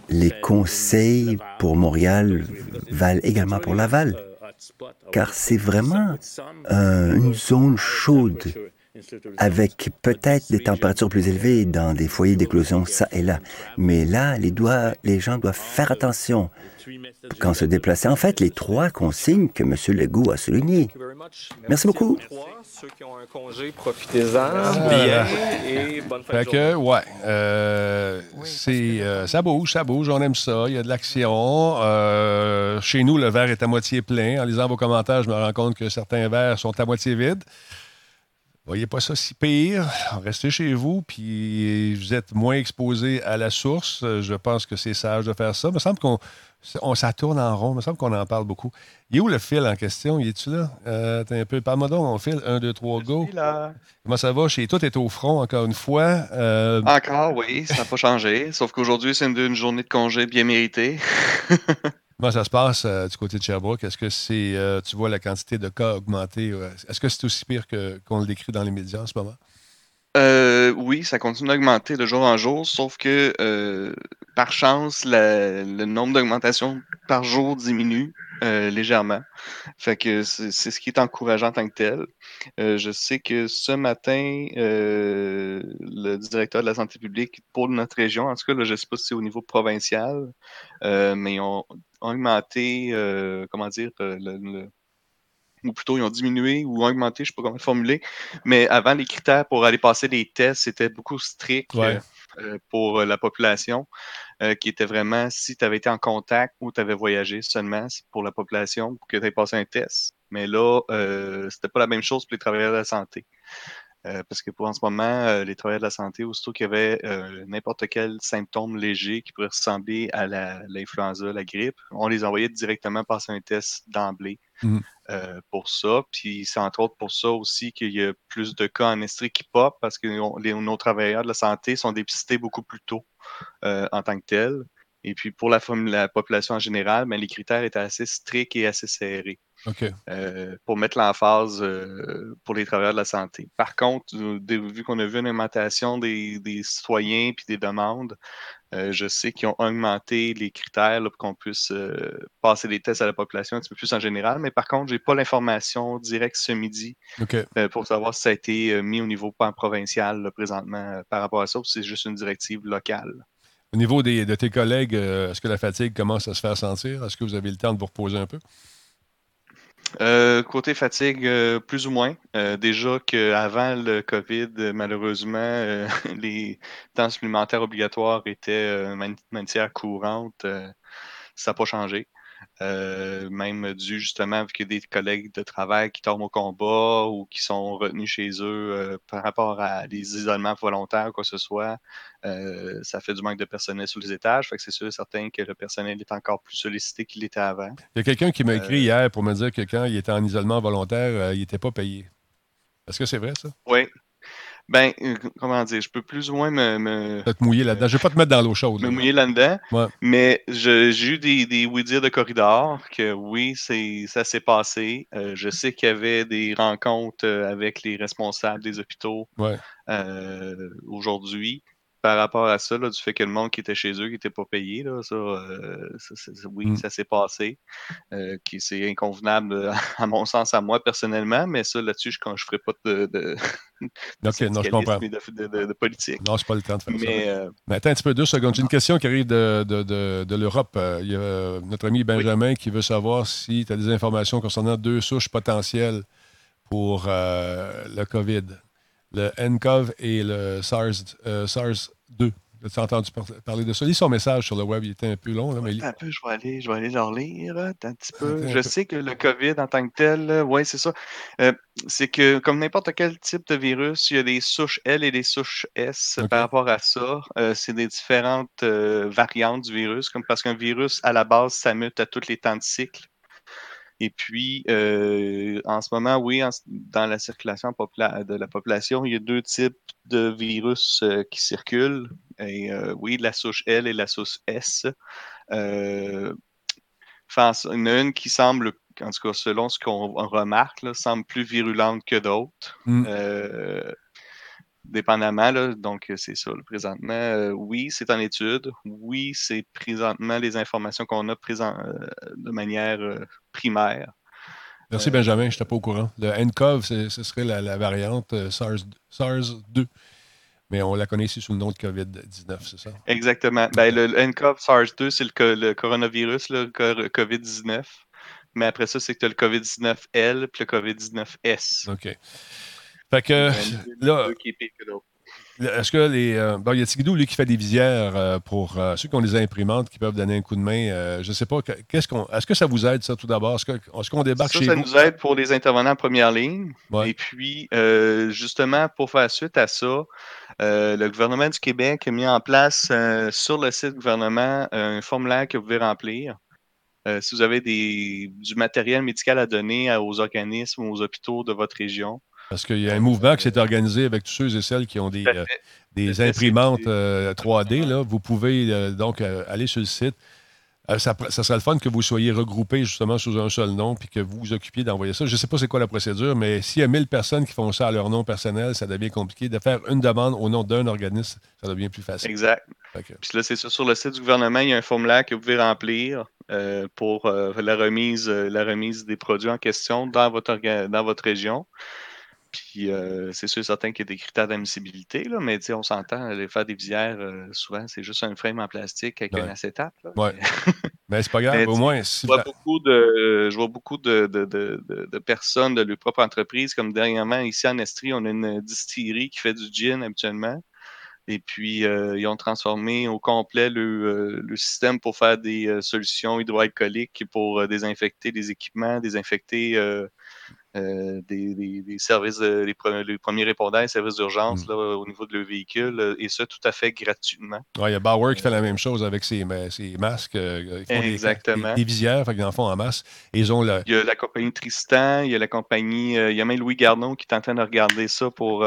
les conseils pour Montréal valent également pour Laval, car c'est vraiment une zone chaude avec peut-être des températures plus élevées dans des foyers d'éclosion ça et là. Mais là, les, doigts, les gens doivent faire attention quand se déplacer. En fait, les trois consignes que M. Legault a soulignées. Merci beaucoup. Ceux qui ont un congé, profitez-en. Bien et bonne fin fait que, ouais, euh, c'est, euh, ça bouge, ça bouge, on aime ça. Il y a de l'action. Euh, chez nous, le verre est à moitié plein. En lisant vos commentaires, je me rends compte que certains verres sont à moitié vides. Voyez pas ça si pire. Restez chez vous, puis vous êtes moins exposé à la source. Je pense que c'est sage de faire ça. Il me semble qu'on on, ça tourne en rond. Il me semble qu'on en parle beaucoup. Il est où le fil en question? Il est-tu là? Euh, un peu. Parle-moi donc, on file. Un, deux, trois, go. Là. Comment ça va? Chez toi, tu es au front encore une fois. Euh, encore, oui. Ça n'a pas changé. Sauf qu'aujourd'hui, c'est une, journée de congé bien méritée. Comment ça se passe euh, du côté de Sherbrooke? Est-ce que c'est, euh, tu vois la quantité de cas augmenter? Est-ce que c'est aussi pire que, qu'on le décrit dans les médias en ce moment? Euh, oui, ça continue d'augmenter de jour en jour, sauf que par chance, le nombre d'augmentations par jour diminue légèrement. Fait que c'est, ce qui est encourageant en tant que tel. je sais que ce matin, le directeur de la santé publique pour notre région, en tout cas, là, je ne sais pas si c'est au niveau provincial, mais ils ont augmenté, euh, comment dire, euh, le, ou plutôt ils ont diminué ou augmenté, je ne sais pas comment le formuler, mais avant les critères pour aller passer des tests, c'était beaucoup strict euh, pour la population, qui était vraiment si tu avais été en contact ou tu avais voyagé seulement pour la population pour que tu aies passé un test. Mais là, c'était pas la même chose pour les travailleurs de la santé. Euh, parce que pour en ce moment, euh, les travailleurs de la santé, aussitôt qu'il y avait euh, n'importe quel symptôme léger qui pourrait ressembler à l'influenza, la, grippe, on les envoyait directement passer un test d'emblée mmh. pour ça. Puis c'est entre autres pour ça aussi qu'il y a plus de cas en Estrie qui pop parce que nos travailleurs de la santé sont dépistés beaucoup plus tôt en tant que tels. Et puis pour la, la population en général, ben, les critères étaient assez stricts et assez serrés. Euh, pour mettre l'emphase euh, pour les travailleurs de la santé. Par contre, euh, vu qu'on a vu une augmentation des, citoyens puis des demandes, je sais qu'ils ont augmenté les critères pour qu'on puisse passer des tests à la population un petit peu plus en général. Mais par contre, je n'ai pas l'information directe ce midi pour savoir si ça a été mis au niveau pan provincial présentement par rapport à ça ou si c'est juste une directive locale. Au niveau de tes collègues, est-ce que la fatigue commence à se faire sentir? Est-ce que vous avez le temps de vous reposer un peu? Euh, côté fatigue, euh, plus ou moins. Euh, déjà qu'avant le COVID, malheureusement, les temps supplémentaires obligatoires étaient matière courante. ça n'a pas changé. Euh, même dû justement avec des collègues de travail qui tombent au combat ou qui sont retenus chez eux euh, par rapport à des isolements volontaires ou quoi que ce soit. Euh, ça fait du manque de personnel sur les étages. Fait que c'est sûr et certain que le personnel est encore plus sollicité qu'il était avant. Il y a quelqu'un qui m'a écrit hier pour me dire que quand il était en isolement volontaire, il n'était pas payé. Est-ce que c'est vrai, ça? Oui, ben, euh, comment dire, je peux plus ou moins me. me te mouiller là-dedans. Je vais pas te mettre dans l'eau chaude. Me mouiller là-dedans. Mais j'ai eu des, des oui-dire de corridor que oui, ça s'est passé. Euh, je sais qu'il y avait des rencontres euh, avec les responsables des hôpitaux aujourd'hui par rapport à ça, du fait que le monde qui était chez eux, qui n'était pas payé, là, ça, euh, oui, mm. ça s'est passé. Euh, qui c'est inconvenable à mon sens à moi personnellement, mais ça là-dessus, je ne ferai pas de, de, non, je comprends. de, politique. Non, c'est pas le temps de faire mais, ça. Euh, mais attends un petit peu, deux secondes. J'ai une question qui arrive de, l'Europe. Il y a notre ami Benjamin qui veut savoir si tu as des informations concernant deux souches potentielles pour le COVID le NCOV et le SARS, SARS 2. As-tu entendu parler de ça? Lis son message sur le web, il était un peu long. Là, mais... Un peu, je vais aller, je vais aller leur lire un petit peu. Je sais que le COVID en tant que tel, oui, c'est ça. Euh, c'est que comme n'importe quel type de virus, il y a des souches L et des souches S par rapport à ça. Euh, c'est des différentes euh, variantes du virus, comme parce qu'un virus, à la base, ça mute à tous les temps de cycle. Et puis, euh, en ce moment, oui, dans la circulation de la population, il y a deux types de virus euh, qui circulent. Et euh, oui, la souche L et la souche S. il y en a une qui semble, en tout cas selon ce qu'on remarque, semble plus virulente que d'autres. Mm dépendamment. Là, donc, c'est ça. présentement, euh, oui, c'est en étude. Oui, c'est présentement les informations qu'on a présent, euh, de manière euh, primaire. Merci, Benjamin. Je n'étais pas au courant. Le NCOV, ce serait la, variante SARS, SARS-2. Mais on la connaît ici sous le nom de COVID-19, c'est ça? Exactement. Ben, le, NCOV SARS-2, c'est le, coronavirus, le COVID-19. Mais après ça, c'est que tu as le COVID-19L puis le COVID-19S. OK. Fait que là. Est-ce que les. Euh, bon, il y a Tigidou, lui, qui fait des visières euh, pour euh, ceux qui ont des imprimantes qui peuvent donner un coup de main. je ne sais pas. Qu'est-ce qu'on, est-ce que ça vous aide, ça, tout d'abord? Est-ce, qu'on débarque ça, chez ça vous? Ça nous aide pour les intervenants en première ligne. Et puis, justement, pour faire suite à ça, le gouvernement du Québec a mis en place sur le site gouvernement un formulaire que vous pouvez remplir. si vous avez des, du matériel médical à donner aux organismes aux hôpitaux de votre région, parce qu'il y a un mouvement qui s'est organisé avec tous ceux et celles qui ont des, euh, des imprimantes 3D. Euh, là. Vous pouvez euh, donc aller sur le site. Ça, ça, serait le fun que vous soyez regroupés justement sous un seul nom puis que vous vous occupiez d'envoyer ça. Je ne sais pas c'est quoi la procédure, mais s'il y a 1000 personnes qui font ça à leur nom personnel, ça devient compliqué. De faire une demande au nom d'un organisme, ça devient plus facile. Exact. Puis là, c'est ça. Sur le site du gouvernement, il y a un formulaire que vous pouvez remplir pour la, remise, la remise des produits en question dans votre, dans votre région. Puis euh, c'est sûr et certain qu'il y a des critères d'admissibilité, là, mais on s'entend, les faire des visières, euh, souvent, c'est juste un frame en plastique avec un acétate. Oui. mais c'est pas grave, au moins. je, vois beaucoup de, je vois beaucoup de, de, de, personnes de leur propre entreprise, comme dernièrement, ici en Estrie, on a une distillerie qui fait du gin habituellement. Et puis, euh, ils ont transformé au complet le, le système pour faire des solutions hydroalcooliques pour désinfecter les équipements, désinfecter euh, des, services, les, premiers répondants, les services d'urgence mm. au niveau de leur véhicule, euh, et ça tout à fait gratuitement. il y a Bauer qui fait la même chose avec ses, masques. Euh, ils font Exactement. Des, visières, ils en font en masse. ils ont Il y a la compagnie Tristan, il y a la compagnie, il y a même Louis Gardon qui est en train de regarder ça pour,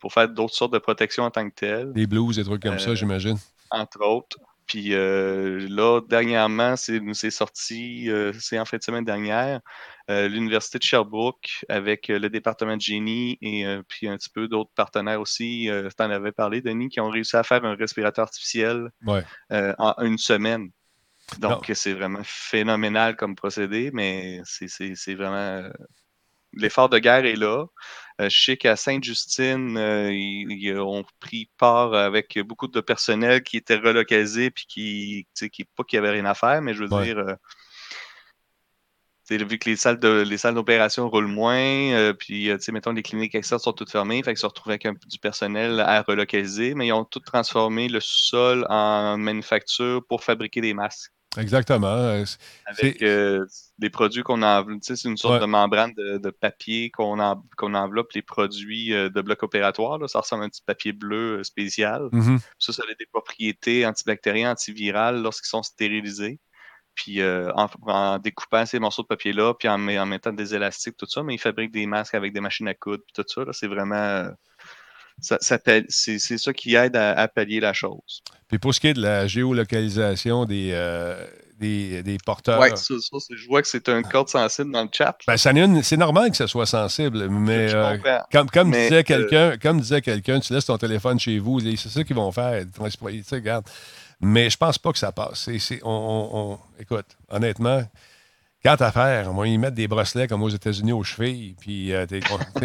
pour faire d'autres sortes de protections en tant que telles. Des blues, des trucs comme ça, j'imagine. Entre autres. Puis là, dernièrement, c'est sorti, c'est en fin de semaine dernière, euh, l'Université de Sherbrooke avec euh, le département de génie et euh, puis un petit peu d'autres partenaires aussi. tu en avais parlé, Denis, qui ont réussi à faire un respirateur artificiel en une semaine. Donc, c'est vraiment phénoménal comme procédé, mais c'est vraiment. L'effort de guerre est là. Je sais qu'à Sainte-Justine, ils, ont pris part avec beaucoup de personnel qui était relocalisé, puis qui, qui pas qu'il n'y avait rien à faire, mais je veux dire, vu que les salles de les salles d'opération roulent moins, euh, puis euh, mettons les cliniques externes sont toutes fermées, fait qu'ils se retrouvent avec du personnel à relocaliser, mais ils ont tout transformé le sol en manufacture pour fabriquer des masques. Exactement. Euh, avec des produits qu'on enveloppe, c'est une sorte de membrane de, papier qu'on enveloppe les produits de bloc opératoire. Là. Ça ressemble à un petit papier bleu spécial. Mm-hmm. Ça, ça a des propriétés antibactériennes, antivirales lorsqu'ils sont stérilisés puis euh, en, découpant ces morceaux de papier-là, puis en, mettant des élastiques, tout ça, mais ils fabriquent des masques avec des machines à coudre, puis tout ça, c'est vraiment... Euh, ça, c'est ça qui aide à, pallier la chose. Puis pour ce qui est de la géolocalisation des, euh, des, porteurs... Oui, ça, je vois que c'est un code sensible dans le chat. Ben, c'est normal que ça soit sensible, mais comme, comme disait quelqu'un, comme disait quelqu'un, tu laisses ton téléphone chez vous, c'est ça qu'ils vont faire. Tu sais, regarde... Mais je pense pas que ça passe. on, écoute, honnêtement, quand à faire, on va y mettre des bracelets comme aux États-Unis aux chevilles, puis euh, t'es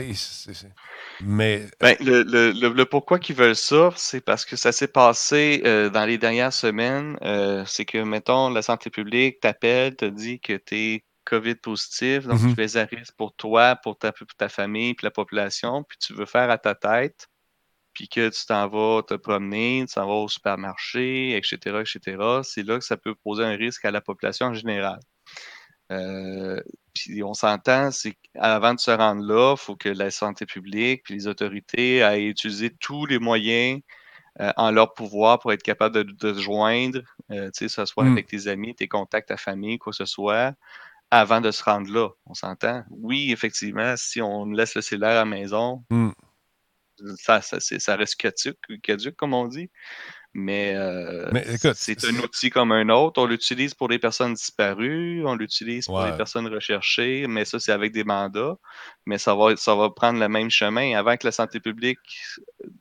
Mais. Ben, le, le, pourquoi qu'ils veulent ça, c'est parce que ça s'est passé euh, dans les dernières semaines. Euh, c'est que, mettons, la santé publique t'appelle, te dit que tu es COVID positif, donc mm-hmm. tu fais à risque pour toi, pour ta, pour ta famille, puis la population, puis tu veux faire à ta tête puis que tu t'en vas te promener, tu t'en vas au supermarché, etc., etc., c'est là que ça peut poser un risque à la population en général. Euh, puis on s'entend, c'est qu'avant de se rendre là, il faut que la santé publique puis les autorités aient utilisé tous les moyens euh, en leur pouvoir pour être capable de, te joindre, euh, tu sais, ce soit mmh. avec tes amis, tes contacts, ta famille, quoi que ce soit, avant de se rendre là. On s'entend? Oui, effectivement, si on laisse le cellulaire à la maison, ça, ça, ça, reste caduque, comme on dit. Mais, euh, c'est un outil comme un autre. On l'utilise pour les personnes disparues, on l'utilise pour les personnes recherchées, mais ça, c'est avec des mandats. Mais ça va, ça va prendre le même chemin. Avant que la santé publique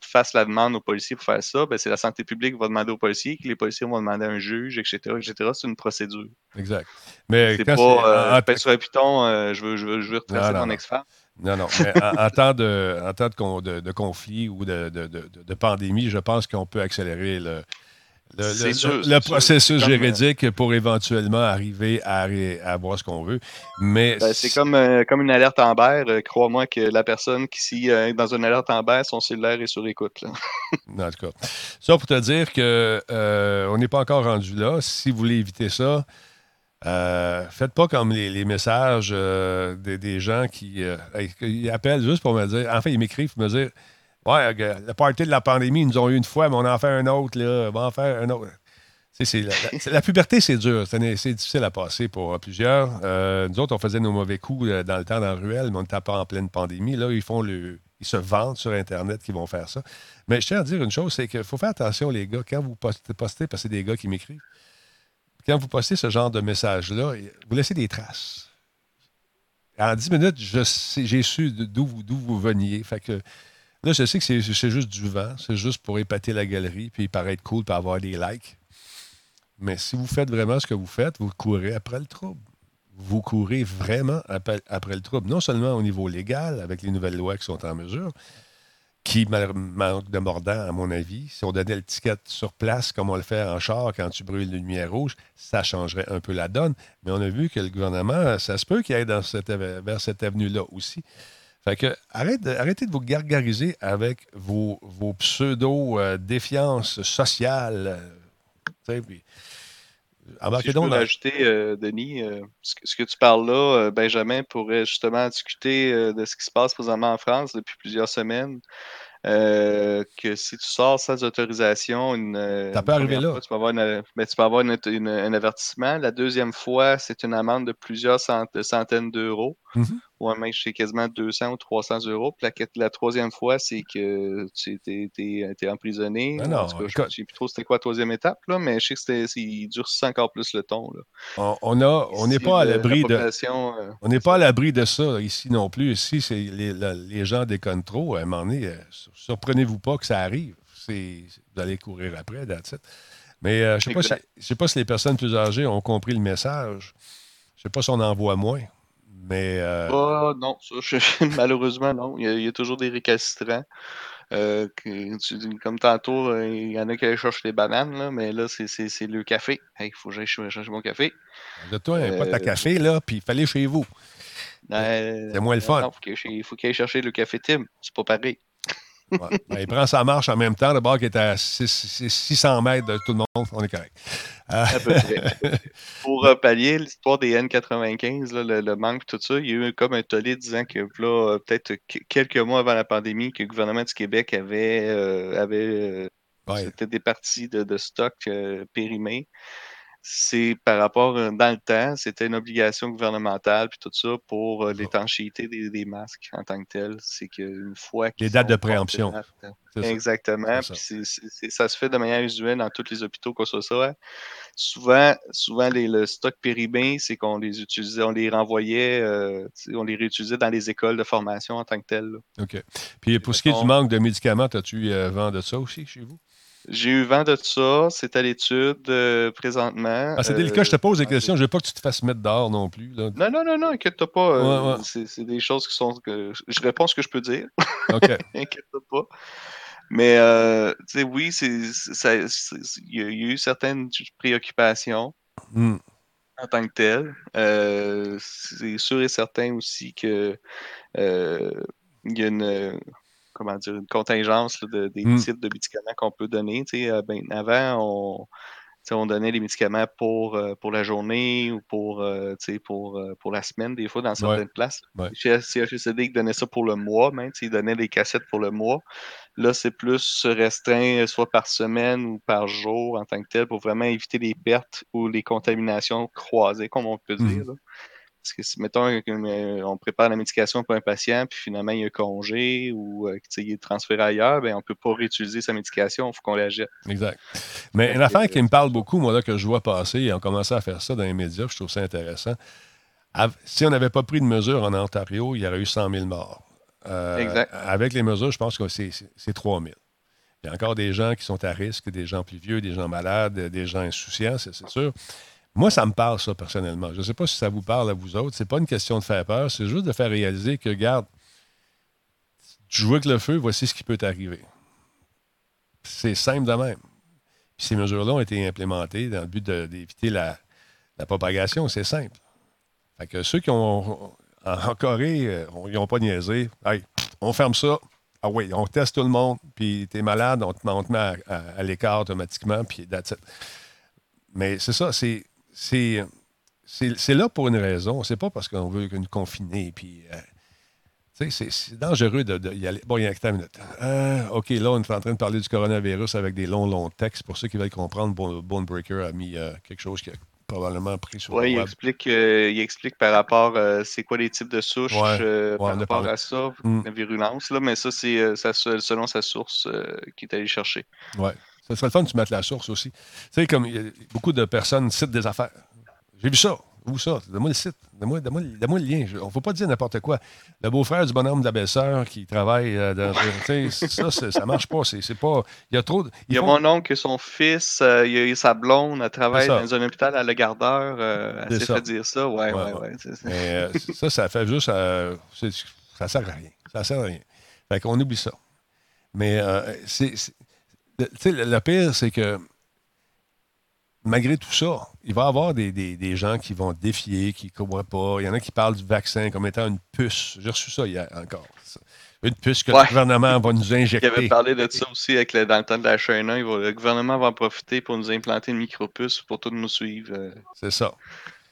fasse la demande aux policiers pour faire ça, ben, c'est la santé publique qui va demander aux policiers, que les policiers vont demander à un juge, etc. etc. C'est une procédure. Exact. Mais c'est pas euh, sur un piton, euh, je veux, je veux, je veux retracer mon ex-femme. Non, non. en, temps de, en temps de, de, conflit ou de, de, pandémie, je pense qu'on peut accélérer le, le, processus juridique pour éventuellement arriver à, à voir ce qu'on veut. Mais ben, c'est comme, euh, comme une alerte Amber. Euh, crois-moi que la personne qui, si euh, dans une alerte Amber, son cellulaire est sur écoute. en tout cas. Ça pour te dire que on n'est pas encore rendu là. Si vous voulez éviter ça, euh, faites pas comme les, messages euh, des, gens qui, euh, appellent juste pour me dire. En fait, ils m'écrivent pour me dire Ouais, le party de la pandémie, ils nous ont eu une fois, mais on en fait un autre, là. On va en faire un autre. la, puberté, c'est dur. C'est difficile à passer pour plusieurs. nous autres, on faisait nos mauvais coups dans le temps dans la ruelle, mais on n'était pas en pleine pandémie. Là, ils font le. Ils se vendent sur Internet qu'ils vont faire ça. Mais je tiens à dire une chose, c'est qu'il faut faire attention, les gars, quand vous postez parce que c'est des gars qui m'écrivent quand vous postez ce genre de message-là, vous laissez des traces. En 10 minutes, j'ai su d'où vous, veniez. Fait que là, je sais que c'est juste du vent. C'est juste pour épater la galerie puis paraître cool pour avoir des likes. Mais si vous faites vraiment ce que vous faites, vous courez après le trouble. Vous courez vraiment après, après le trouble. Non seulement au niveau légal, avec les nouvelles lois qui sont en mesure, qui manque de mordant, à mon avis. Si on donnait le ticket sur place, comme on le fait en char quand tu brûles une lumière rouge, ça changerait un peu la donne. Mais on a vu que le gouvernement, ça se peut qu'il aille dans cette, vers cette avenue-là aussi. Fait que arrêtez de vous gargariser avec vos, vos pseudo-défiances sociales. Euh, puis, si je peux rajouter, euh, Denis, euh, ce, que, tu parles là, Benjamin pourrait justement discuter de ce qui se passe présentement en France depuis plusieurs semaines. Euh, que si tu sors sans autorisation, une, ça peut arriver là. tu peux avoir, ben, un avertissement. La deuxième fois, c'est une amende de plusieurs centaines d'euros. Mm-hmm. Ou même c'est quasiment 200 ou 300 euros. Puis la, troisième fois, c'est que tu es, emprisonné. Ah non, je ne sais plus trop c'était quoi la troisième étape, là, mais je sais que durcit encore plus le ton. Là. On n'est pas à l'abri de. Euh, on n'est pas à l'abri de ça ici non plus. Ici, c'est les, les, gens déconnent trop. À un moment donné, euh, surprenez-vous pas que ça arrive. Vous allez courir après, that's Mais euh, je ne sais, sais, pas si les personnes plus âgées ont compris le message. Je ne sais pas si on en voit moins. Mais. Euh... Oh, non, malheureusement, non. Il y, a, toujours des récalcitrants. Euh, comme tantôt, euh, il y en a qui chercher les bananes, là, mais là, c'est le café. Il faut que j'aille chercher mon café. De toi, il n'y a pas ta café, là, puis il fallait chez vous. c'est moins le fun. Non, il faut qu'il aille chercher le café Tim. C'est pas pareil. Ben, il prend sa marche en même temps. Le bord qui est à 600 mètres de tout le monde, on est correct. Euh, Pour euh, pallier l'histoire des N95, le, manque, tout ça, il y a eu comme un tollé disant que là, peut-être quelques mois avant la pandémie, que le gouvernement du Québec avait, euh, avait c'était des parties de, de stock périmés c'est par rapport euh, dans le temps, c'était une obligation gouvernementale puis tout ça pour euh, l'étanchéité des, masques en tant que tel. C'est qu'une fois les dates de préemption. Exactement. ça se fait de manière usuelle dans tous les hôpitaux qu'on soit ça. Souvent, souvent les, le stock périmé, c'est qu'on les utilisait, on les renvoyait, euh, on les réutilisait dans les écoles de formation en tant que tel. OK. Puis pour ce qui est du manque de médicaments, as-tu vent de ça aussi chez vous? J'ai eu vent de ça, c'est à l'étude euh, présentement. Ah, c'est délicat, je te pose des euh, questions, je ne veux pas que tu te fasses mettre dehors non plus. Non, non, non, non, inquiète-toi pas. Euh, c'est des choses qui sont. Que... Je réponds ce que je peux dire. OK. inquiète-toi pas. Mais, tu sais, oui, il y, a eu certaines préoccupations hmm. en tant que telles. c'est sûr et certain aussi que il y a une comment dire, une contingence de, des mmh. types de médicaments qu'on peut donner. Euh, ben, avant, on, on donnait les médicaments pour, euh, pour la journée ou pour, euh, pour, pour la semaine, des fois, dans certaines places. Chez CHSCD, ils donnaient ça pour le mois, même. Ils donnaient des cassettes pour le mois. Là, c'est plus restreint, soit par semaine ou par jour en tant que tel, pour vraiment éviter les pertes ou les contaminations croisées, comme on peut mmh. Parce que si, mettons, euh, on prépare la médication pour un patient, puis finalement, il y a un congé ou euh, il est transféré ailleurs, bien, on ne peut pas réutiliser sa médication, il faut qu'on la jette. Exact. Mais une affaire qui me parle beaucoup, moi, là, que je vois passer, et on commençait à faire ça dans les médias, je trouve ça intéressant. Si on n'avait pas pris de mesures en Ontario, il y aurait eu 100 000 morts. Euh, exact. Avec les mesures, je pense que c'est 3 000. Il y a encore des gens qui sont à risque, des gens plus vieux, des gens malades, des gens insouciants, c'est sûr. Moi, ça me parle, ça, personnellement. Je ne sais pas si ça vous parle à vous autres. C'est pas une question de faire peur, c'est juste de faire réaliser que, regarde, tu avec le feu, voici ce qui peut t'arriver. C'est simple de même. Ces mesures-là ont été implémentées dans le but d'éviter la, propagation. C'est simple. Fait que ceux qui ont en Corée, euh, ils n'ont pas niaisé. Hey, on ferme ça. Ah oui, on teste tout le monde, puis tu es malade, on te, met à, l'écart automatiquement, puis that's. Mais c'est ça, c'est c'est, c'est, là pour une raison. C'est pas parce qu'on veut nous confiner. Puis, euh, c'est, dangereux de, y aller. Bon, il y a une minute. Euh, OK, là, on est en train de parler du coronavirus avec des longs, longs textes. Pour ceux qui veulent comprendre, Bonebreaker a mis euh, quelque chose qui a probablement pris sur le web. Il explique, il explique par rapport à c'est quoi les types de souches par rapport à ça, mm. la virulence. Là, mais ça, c'est selon sa source qui est allé chercher. Ouais. Ça serait le fun que tu mettes la source aussi. Tu sais, comme beaucoup de personnes citent des affaires. J'ai vu ça. Où ça? Donne-moi le site. Donne-moi, le lien. on ne faut pas dire n'importe quoi. Le beau-frère du bonhomme de la belle-sœur qui travaille euh, dans. ça, ça ne marche pas. C'est, pas. Il y a trop. Il y a mon oncle et son fils, euh, il a sa blonde, elle travaille dans un hôpital à Le Gardeur. Euh, elle s'est fait dire ça. Ouais, ouais, ouais. Mais, ça, ça fait juste. ça ne sert à rien. Ça sert à rien. Fait qu'on oublie ça. Mais c'est le, le pire, c'est que malgré tout ça, il va y avoir des, gens qui vont défier, qui ne croient pas. Il y en a qui parlent du vaccin comme étant une puce. J'ai reçu ça hier encore. Une puce que le gouvernement va nous injecter. Il avait parlé de ça aussi avec le, dans le temps de la chaîne. Le gouvernement va en profiter pour nous implanter une micropuce pour tous nous suivre. Euh. C'est ça.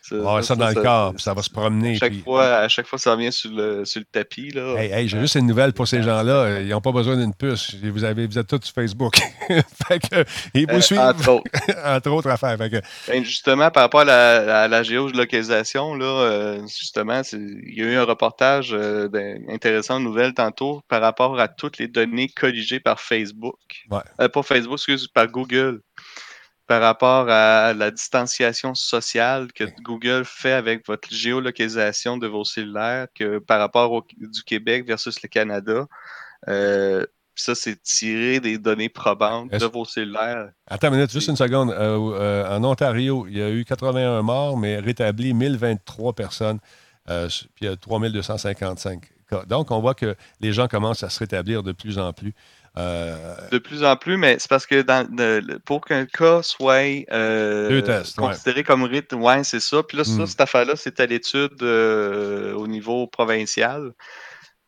Ça dans le corps, ça va se promener. À chaque, fois, à chaque fois, ça revient sur le, sur le tapis. Là. Hey, hey, j'ai juste une nouvelle pour ces gens-là. Ils n'ont pas besoin d'une puce. Vous, avez, vous êtes tous sur Facebook. fait que, ils vous euh, suivent. Entre autres. entre autres affaires. Fait que... Ben, justement, par rapport à la, à la géolocalisation, là, euh, justement, il y a eu un reportage euh, intéressant, une nouvelle tantôt, par rapport à toutes les données colligées par Facebook. Ouais. Pas Facebook, excuse, par Google par rapport à la distanciation sociale que Google fait avec votre géolocalisation de vos cellulaires que par rapport au, du Québec versus le Canada. Euh, ça, c'est tirer des données probantes de vos cellulaires. Attends une minute, juste une seconde. Euh, euh, en Ontario, il y a eu 81 morts, mais rétabli 1023 personnes, puis il y a 3255 cas. Donc, on voit que les gens commencent à se rétablir de plus en plus. Euh, de plus en plus, mais c'est parce que dans, pour qu'un cas soit euh, considéré comme rythme, ouais, c'est ça. Puis là, ça, hmm. cette affaire-là, c'est à l'étude euh, au niveau provincial.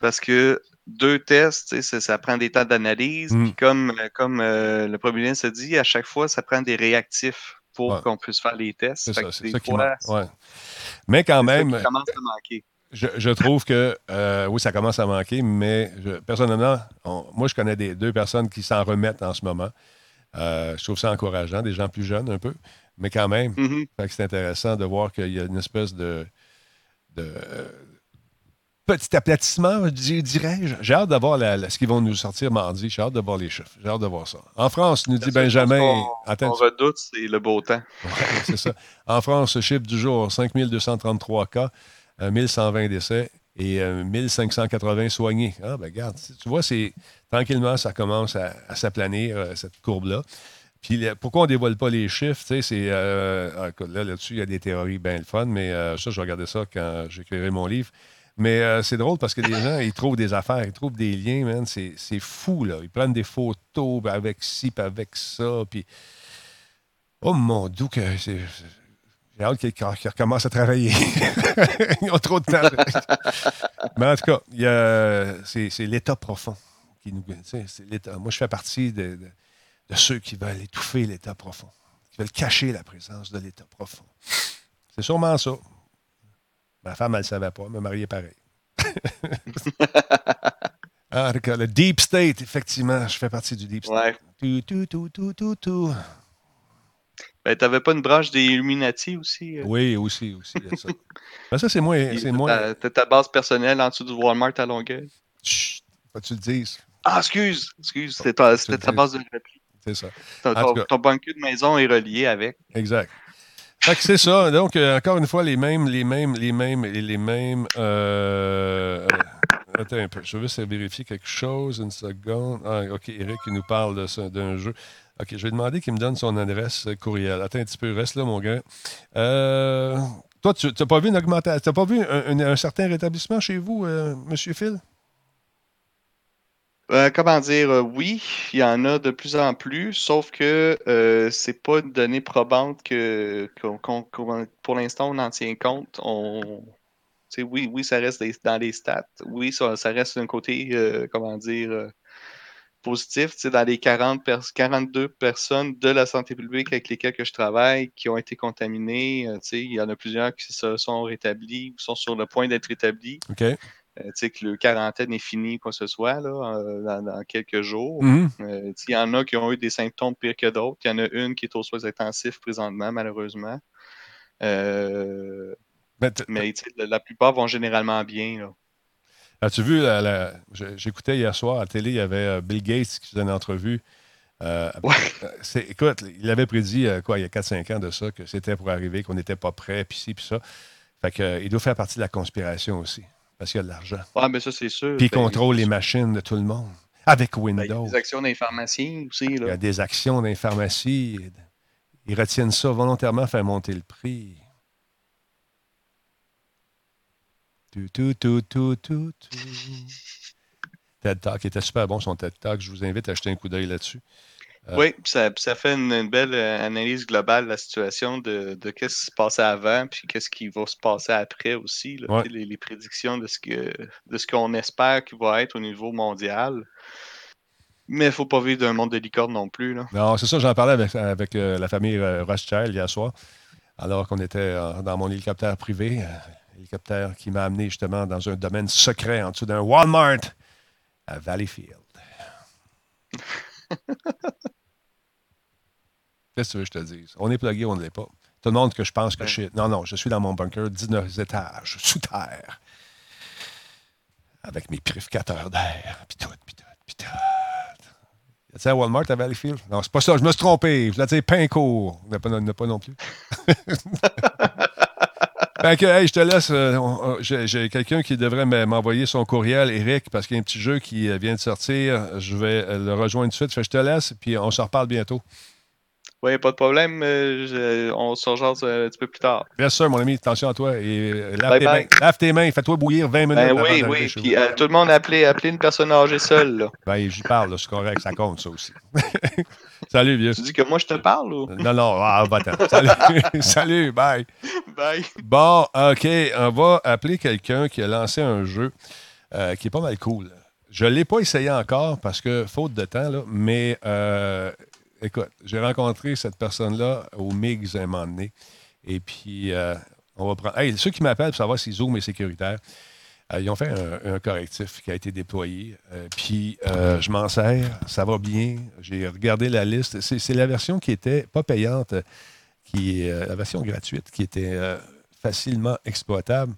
Parce que deux tests, ça, ça, prend des temps d'analyse. Hmm. Puis comme, comme le premier ministre a dit, à chaque fois, ça prend des réactifs pour qu'on puisse faire les tests. C'est ça, qui ouais. Mais quand même. Ça commence à manquer. Je, trouve que euh, oui, ça commence à manquer, mais personnellement, moi, je connais des, deux personnes qui s'en remettent en ce moment. Euh, je trouve ça encourageant, des gens plus jeunes un peu, mais quand même, mm-hmm. c'est intéressant de voir qu'il y a une espèce de, petit aplatissement, dirais-je. J'ai hâte de voir ce qu'ils vont nous sortir mardi. J'ai hâte de voir les chiffres. J'ai hâte de voir ça. En France, nous dit Benjamin. On, redoute, c'est le beau temps. c'est ça. En France, chiffre du jour 5233 cas. 1120 décès et 1580 soignés. Ah, ben regarde, tu vois, c'est tranquillement, ça commence à, s'aplanir, euh, cette courbe-là. Puis pourquoi on ne dévoile pas les chiffres? C'est, euh, ah, là, là-dessus, il y a des théories bien le fun, mais euh, ça, je regarder ça quand j'écrirai mon livre. Mais c'est drôle parce que les gens, ils trouvent des affaires, ils trouvent des liens, man. C'est, fou, là. Ils prennent des photos avec ci, avec ça, puis... Oh mon Dieu, que c'est j'ai hâte qu'ils recommencent à travailler. Ils ont trop de temps. Mais en tout cas, c'est l'état profond qui nous. Moi, je fais partie de, ceux qui veulent étouffer l'état profond, qui veulent cacher la présence de l'état profond. C'est sûrement ça. Ma femme, elle ne savait pas, me marier pareil. ah, le Deep State, effectivement, je fais partie du Deep State. Tout, tout, tout, tout, tout, tout. Ben, t'avais pas une branche des Illuminati aussi? Euh? Oui, aussi, aussi. ça. Ben, ça, c'est moins. C'est moins... T'as ta base personnelle en dessous du Walmart à Longueuil? Chut, pas tu le dises. Ah, excuse, excuse, c'était ta, ta base de repli. C'est ça. Ton, ton, bunker de maison est relié avec. Exact. Fait que c'est ça. Donc, euh, encore une fois, les mêmes, les mêmes, les mêmes et les mêmes. Euh, attends un peu. Je vais juste vérifier quelque chose. Une seconde. Ah, OK, Eric il nous parle d'un jeu. OK, je vais demander qu'il me donne son adresse courriel. Attends un petit peu, reste là, mon gars. Euh, toi, tu n'as pas vu une augmentation, tu n'as pas vu un, certain rétablissement chez vous, euh, M. Phil? Euh, comment dire, oui, il y en a de plus en plus, sauf que euh, c'est pas une donnée probante que, pour l'instant on en tient compte. On, oui, oui, ça reste dans les stats. Oui, ça, ça reste d'un côté, comment dire, positif. Dans les 40 42 personnes de la santé publique avec lesquelles que je travaille qui ont été contaminées, euh, il y en a plusieurs qui se sont rétablis ou sont sur le point d'être rétablis. OK. Euh, que le quarantaine est fini, quoi que ce soit, là, euh, dans, quelques jours. Mm-hmm. il y en a qui ont eu des symptômes pires que d'autres. Il y en a une qui est aux soins intensifs présentement, malheureusement. mais, la, plupart vont généralement bien. Là. As-tu vu, j'écoutais hier soir à la télé, il y avait euh, Bill Gates qui faisait une entrevue. Euh, euh, écoute, il avait prédit, quoi, il y a 4-5 ans de ça, que c'était pour arriver, qu'on n'était pas prêt, puis ci, puis ça. Fait que, il doit faire partie de la conspiration aussi, parce qu'il y a de l'argent. Oui, mais ça, c'est sûr. Puis il ben, contrôle les machines de tout le monde, avec ben, Windows. il y a des actions d'informatie aussi. Là. Il y a des actions d'informatie. Ils retiennent ça volontairement, faire monter le prix. Tout, tout, tout, tout, TED Talk était super bon, son TED Talk. Je vous invite à jeter un coup d'œil là-dessus. Euh, oui, ça, ça fait une, belle euh, analyse globale de la situation de, de qu'est-ce qui se passait avant, puis qu'est-ce qui va se passer après aussi. les, prédictions de ce que de ce qu'on espère qu'il va être au niveau mondial. Mais il ne faut pas vivre d'un monde de licorne non plus. Là. Non, c'est ça, j'en parlais avec, avec euh, la famille Rothschild hier soir, alors qu'on était dans mon hélicoptère privé qui m'a amené justement dans un domaine secret en dessous d'un Walmart à Valleyfield. Qu'est-ce que tu veux que je te dise? On est plugué, on ne l'est pas. Tout le monde que je pense que je suis. Non, non, je suis dans mon bunker, 19 étages, sous terre. Avec mes purificateurs d'air, puis tout, puis tout, puis tout. Tu sais, Walmart à Valleyfield? Non, c'est pas ça, je me suis trompé. Je voulais dire Pincourt. Il n'y pas, pas non plus. Fait que, je te laisse. Euh, j'ai quelqu'un qui devrait m'envoyer son courriel, Eric, parce qu'il y a un petit jeu qui euh, vient de sortir. Je vais euh, le rejoindre tout de suite. Je te laisse, puis on se reparle bientôt. Oui, pas de problème. on se rejoint un petit peu plus tard. Bien sûr, mon ami, attention à toi. Et lave, tes Mains, lave tes mains. Fais-toi bouillir 20 minutes. Ben, oui, oui. Puis, tout le monde a appelé, appelé une personne âgée seule. Là. Ben, j'y parle, c'est correct. Ça compte, ça aussi. Salut, vieux. Tu dis que moi, je te parle ou? Non, non, ah, va Salut. Salut, bye. Bye. Bon, OK, on va appeler quelqu'un qui a lancé un jeu euh, qui est pas mal cool. Je ne l'ai pas essayé encore parce que, faute de temps, là, mais euh, écoute, j'ai rencontré cette personne-là au MIGS un moment donné. Et puis, euh, on va prendre. Hey, ceux qui m'appellent pour savoir si Zoom est sécuritaire, euh, ils ont fait un, correctif qui a été déployé. Euh, puis je m'en sers, ça va bien. J'ai regardé la liste. C'est la version qui était pas payante, qui est la version gratuite, qui était facilement exploitable.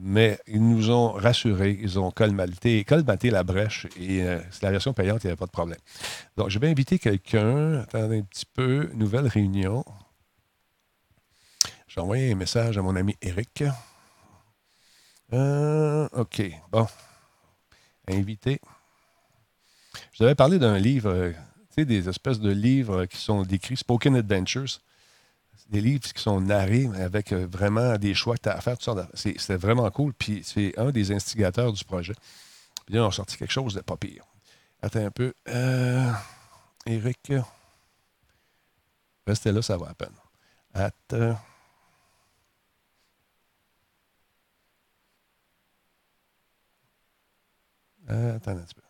Mais ils nous ont rassurés, ils ont colmaté, colmaté la brèche et c'est la version payante, il n'y avait pas de problème. Donc, je vais inviter quelqu'un. Attendez un petit peu. Nouvelle réunion. J'ai envoyé un message à mon ami Eric. Euh, OK. Bon. Invité. Je devais parler d'un livre, euh, tu sais, des espèces de livres qui sont décrits, Spoken Adventures. Des livres qui sont narrés avec euh, vraiment des choix que tu as à faire. C'était vraiment cool. Puis c'est un des instigateurs du projet. Puis là, on a sorti quelque chose de pas pire. Attends un peu. Euh, Eric. Restez là, ça va à peine. Attends. Euh, attends un petit peu.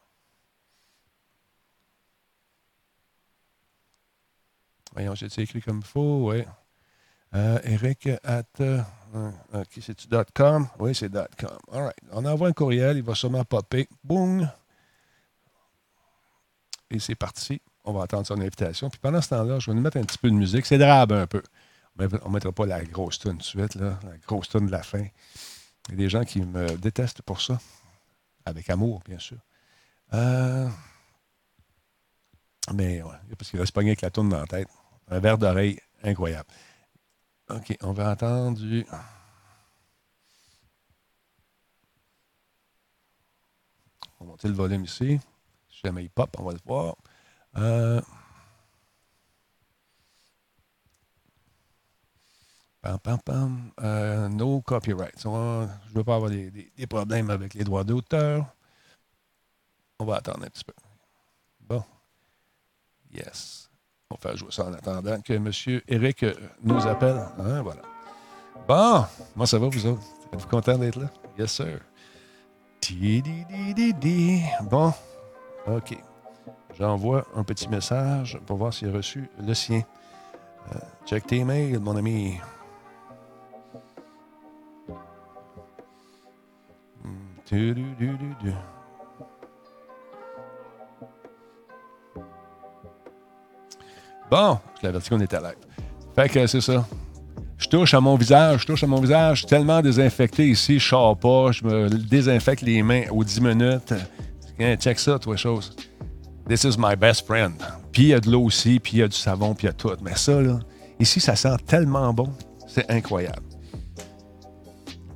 Voyons, j'ai écrit comme il faut, oui. Euh, Eric at. Euh, c'est-tu .com? Oui, c'est .com. All right. On envoie un courriel, il va sûrement popper. Boum! Et c'est parti. on va attendre son invitation. Puis pendant ce temps-là, je vais nous mettre un petit peu de musique. C'est drabe un peu. On ne mettra pas la grosse tune de suite, là, la grosse tune de la fin. Il y a des gens qui me détestent pour ça. Avec amour, bien sûr. Euh, mais ouais, parce qu'il se pogner avec la tourne dans la tête. Un verre d'oreille incroyable. OK, on va entendre du. On va monter le volume ici. Si jamais il pop, on va le voir. Euh... Pam, pam, pam. Euh, no copyright. je ne veux pas avoir des, des, problèmes avec les droits d'auteur. On va attendre un petit peu. Bon. Yes. On va faire jouer ça en attendant que M. Eric nous appelle. Hein, voilà. Bon. Moi, ça va, vous autres? Êtes-vous content d'être là? Yes, sir. Bon. OK. J'envoie un petit message pour voir s'il a reçu le sien. Euh, check tes mails, mon ami. Bon, je dit qu'on était live. Fait que c'est ça. Je touche à mon visage, je touche à mon visage. tellement désinfecté ici, je sors pas, je me désinfecte les mains aux 10 minutes. check ça, toi, chose. This is my best friend. Puis il y a de l'eau aussi, puis il y a du savon, puis il y a tout. Mais ça, là, ici, ça sent tellement bon. C'est incroyable.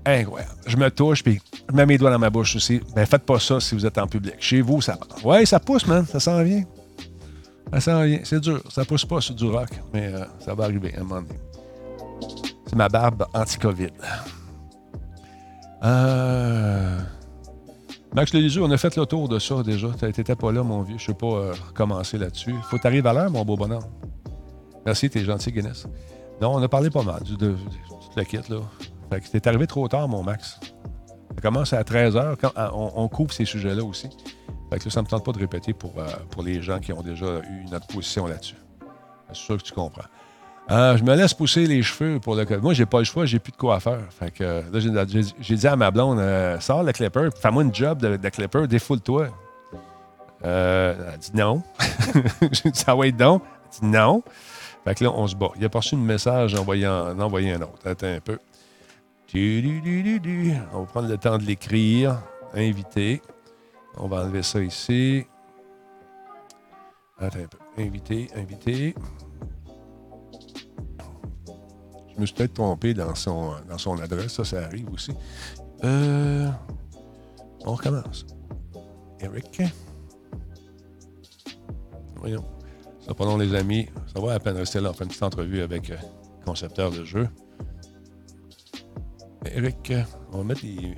Incroyable. Je me touche, puis je mets mes doigts dans ma bouche aussi. Ben, faites pas ça si vous êtes en public. Chez vous, ça. Ouais, ça pousse, man. Ça s'en vient. Ça s'en vient. C'est dur. Ça pousse pas sur du rock, mais euh, ça va arriver à un moment donné. C'est ma barbe anti-COVID. Euh... Max Léliseux, on a fait le tour de ça déjà. Tu n'étais pas là, mon vieux. Je ne sais pas euh, recommencer là-dessus. Faut t'arriver à l'heure, mon beau bonhomme. Merci, t'es gentil, Guinness. Non, on a parlé pas mal du, de, la kit, là. Fait que t'es arrivé trop tard, mon Max. Ça commence à 13h. Ah, on, on couvre ces sujets-là aussi. Que ça ne me tente pas de répéter pour, euh, pour les gens qui ont déjà eu notre position là-dessus. C'est sûr que tu comprends. Euh, je me laisse pousser les cheveux pour le Moi, j'ai pas le choix, j'ai plus de quoi faire. Fait que là, j'ai dit à ma blonde, euh, sors le clipper, fais-moi une job de, clipper, défoule-toi. Elle dit non. j'ai dit, ça va être donc? Elle dit non. Fait que là, on se bat. Il a reçu un message en envoyant, en un autre. Attends un peu. On va prendre le temps de l'écrire. Invité. On va enlever ça ici. Attends un peu. Invité, invité. Je me suis peut-être trompé dans son, dans son adresse, ça, ça arrive aussi. Euh, on recommence. Eric. Voyons. Ça les amis. Ça va à peine rester là. On fait une petite entrevue avec le euh, concepteur de jeu. Eric, on va mettre des.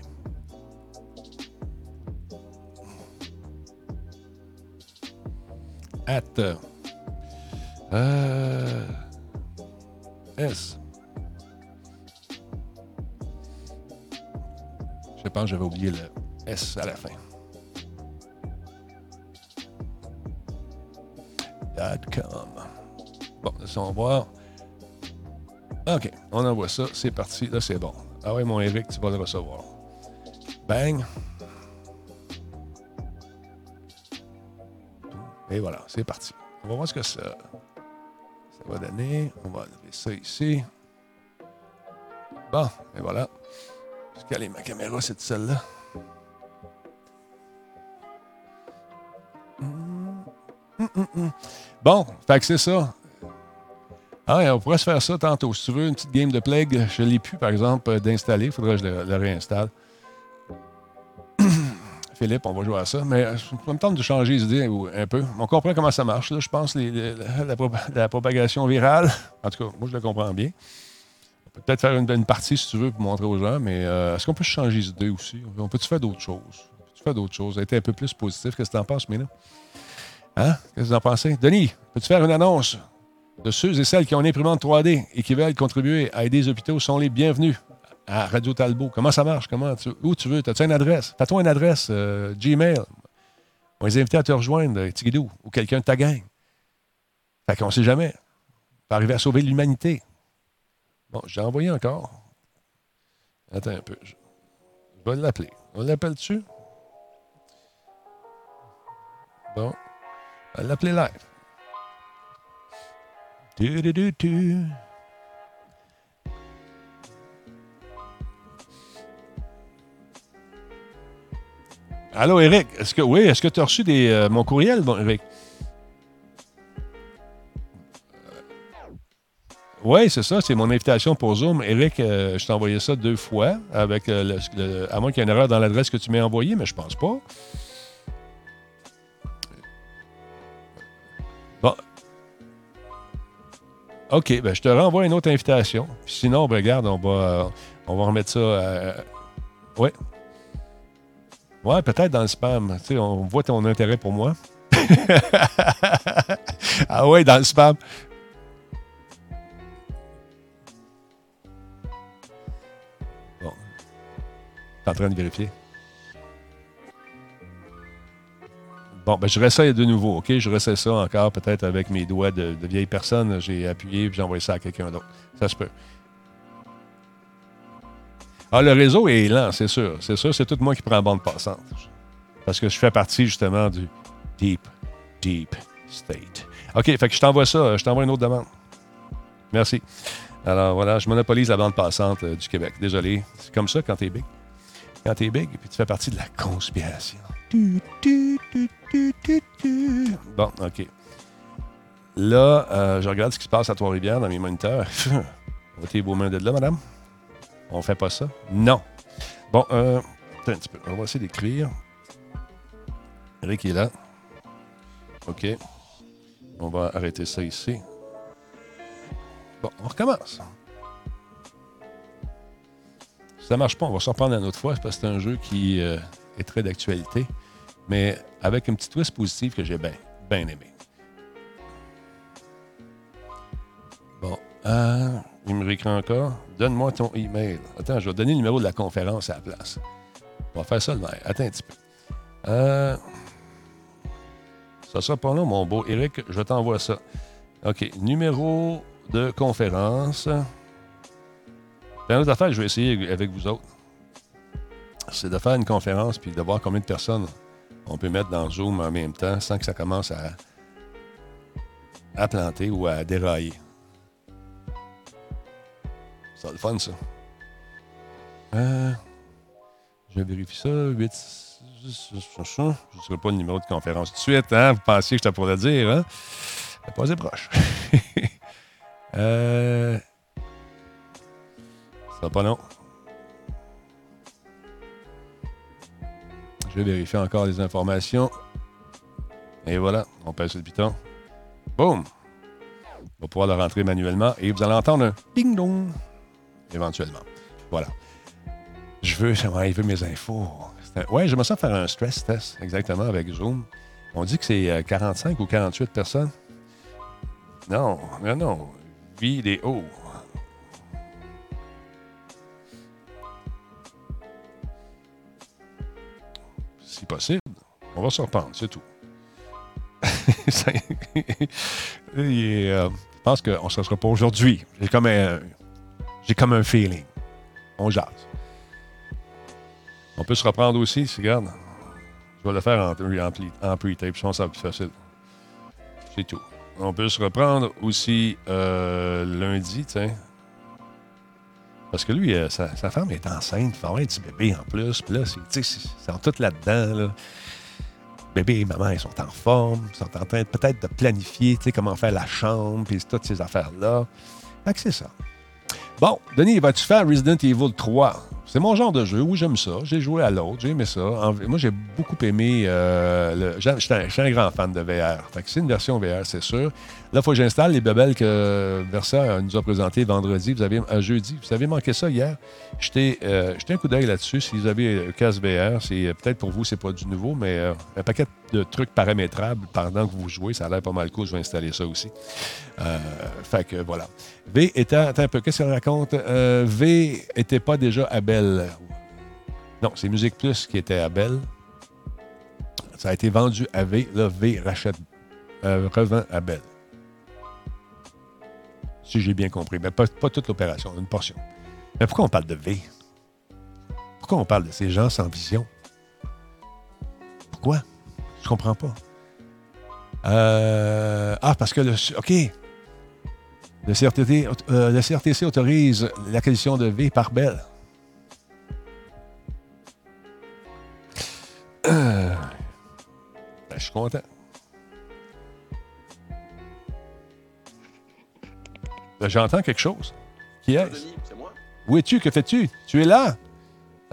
At. Euh, S. Je pense que j'avais oublié le S à la fin. .com. Bon, laissons voir. OK, on envoie ça. C'est parti. Là, c'est bon. Ah oui, mon Eric, tu vas le recevoir. Bang. Et voilà, c'est parti. On va voir ce que ça, va donner. On va enlever ça ici. Bon, et voilà. Je caler ma caméra, c'est celle-là. Bon, fait que c'est ça. Ah, on pourrait se faire ça tantôt. Si tu veux une petite game de plague, je ne l'ai plus, par exemple, d'installer. Il faudrait que je le, réinstalle. Philippe, on va jouer à ça. Mais je me tente de changer d'idée un peu. On comprend comment ça marche, je pense, la, propagation virale. En tout cas, moi, je le comprends bien peut-être faire une, partie si tu veux pour montrer aux gens, mais euh, est-ce qu'on peut changer d'idée aussi? On peut-tu faire d'autres choses? Peux-tu faire d'autres choses? Être un peu plus positif. Qu'est-ce que tu en penses, Mina? Hein? Qu'est-ce que tu en penses? Denis, peux-tu faire une annonce de ceux et celles qui ont une imprimante 3D et qui veulent contribuer à aider les hôpitaux sont les bienvenus à Radio Talbot. Comment ça marche? Comment où tu veux? As-tu une adresse? Fais-toi une adresse euh, Gmail? On les inviter à te rejoindre, Tigidou, ou quelqu'un de ta gang. Fait qu'on ne sait jamais. Peut arriver à sauver l'humanité. Bon, j'ai envoyé encore. Attends un peu. Je, vais l'appeler. On l'appelle-tu? Bon. On va l'appeler live. Allô, Eric. Est-ce que, oui, est-ce que tu as reçu euh, mon courriel, Eric? Oui, c'est ça, c'est mon invitation pour Zoom. Eric, euh, je t'ai envoyé ça deux fois, avec euh, à moins qu'il y ait une erreur dans l'adresse que tu m'as envoyée, mais je pense pas. Bon. OK, ben, je te renvoie une autre invitation. sinon, ben, regarde, on va, on va remettre ça. Oui. Ouais, peut-être dans le spam. Tu sais, on voit ton intérêt pour moi. ah ouais, dans le spam. Bon. T'es en train de vérifier. Bon, ben je réessaye de nouveau, OK? Je réessaye ça encore, peut-être avec mes doigts de, vieille personne. J'ai appuyé et j'ai envoyé ça à quelqu'un d'autre. Ça se peut. Ah, le réseau est lent, c'est sûr. C'est sûr, c'est tout moi qui prends la bande passante. Parce que je fais partie justement du deep, deep state. OK, fait que je t'envoie ça. Je t'envoie une autre demande. Merci. Alors voilà, je monopolise la bande passante euh, du Québec. Désolé. C'est comme ça quand t'es big. Quand t'es big, puis tu fais partie de la conspiration. Bon, OK. Là, euh, je regarde ce qui se passe à Trois-Rivières dans mes moniteurs. Votez vos mains de là, madame. On fait pas ça? Non. Bon, euh, un petit peu. On va essayer d'écrire. Eric est là. OK. On va arrêter ça ici. Bon, on recommence. Si ça marche pas, on va s'en prendre une autre fois parce que c'est un jeu qui euh, est très d'actualité, mais avec une petite twist positive que j'ai bien bien aimé. Bon. Euh, il me réécrit encore. Donne-moi ton email. Attends, je vais donner le numéro de la conférence à la place. On va faire ça le maire. Attends un petit peu. Euh, ça sera pas là, mon beau Eric. Je t'envoie ça. OK. Numéro de conférence. Une autre affaire que je vais essayer avec vous autres. C'est de faire une conférence puis de voir combien de personnes on peut mettre dans Zoom en même temps sans que ça commence à planter ou à dérailler. Le fun, ça. Euh, je vérifie ça. 8. Je ne serai pas le numéro de conférence tout de suite. Hein? Vous pensiez que je te pourrais dire. Hein? Pas proche. euh, ça va pas non. Je vais vérifier encore les informations. Et voilà, on passe le piton. Boum! On va pouvoir le rentrer manuellement et vous allez entendre un ding-dong éventuellement. Voilà. Je veux, j'aimerais veux mes infos. Ouais, j'aimerais ça faire un stress test, exactement, avec Zoom. On dit que c'est 45 euh, ou 48 personnes. Non, non, non. Vidéo. Si possible, on va se reprendre, c'est tout. Euh, je pense qu'on ne se sera pas aujourd'hui. J'ai comme un, j'ai comme un feeling. On jase. On peut se reprendre aussi, si regarde. Je vais le faire en, en, pre-tape, je pense que ça va plus facile. C'est tout. On peut se reprendre aussi euh, lundi, tiens. Parce que lui, euh, sa, femme est enceinte, il va avoir un petit bébé en plus. Puis là, c'est tout là-dedans. Là. Bébé et maman, ils sont en forme. Ils sont en train peut-être de planifier comment faire la chambre, puis toutes ces affaires-là. Fait que c'est ça. Bon, Denis, vas-tu faire Resident Evil 3? C'est mon genre de jeu. Oui, j'aime ça. J'ai joué à l'autre. J'ai aimé ça. moi, j'ai beaucoup aimé. Euh, je suis un, grand fan de VR. c'est une version VR, c'est sûr. Là, il faut que j'installe les bebelles que Versa nous a présentées vendredi. Vous avez, euh, jeudi. Vous avez manqué ça hier? Jetez, euh, un coup d'œil là-dessus. Si vous avez un casque VR, c'est peut-être pour vous, c'est pas du nouveau, mais un paquet de trucs paramétrables pendant que vous jouez. Ça a l'air pas mal cool. Je vais installer ça aussi. fait que voilà. V était. Attends un peu. Qu'est-ce qu'il raconte? v était pas déjà à Belle. Non, c'est Musique Plus qui était à Belle. Ça a été vendu à V. Là, V rachète, euh, revend à. Si j'ai bien compris. Mais pas, toute l'opération, une portion. Mais pourquoi on parle de V? Pourquoi on parle de ces gens sans vision? Pourquoi? Je comprends pas. Euh, ah, parce que le. OK. Le CRTC, euh, le CRTC autorise l'acquisition de V par Bell. Euh, ben, je suis content. Ben, j'entends quelque chose. Qui est-ce? Où es-tu? Que fais-tu? Tu es là?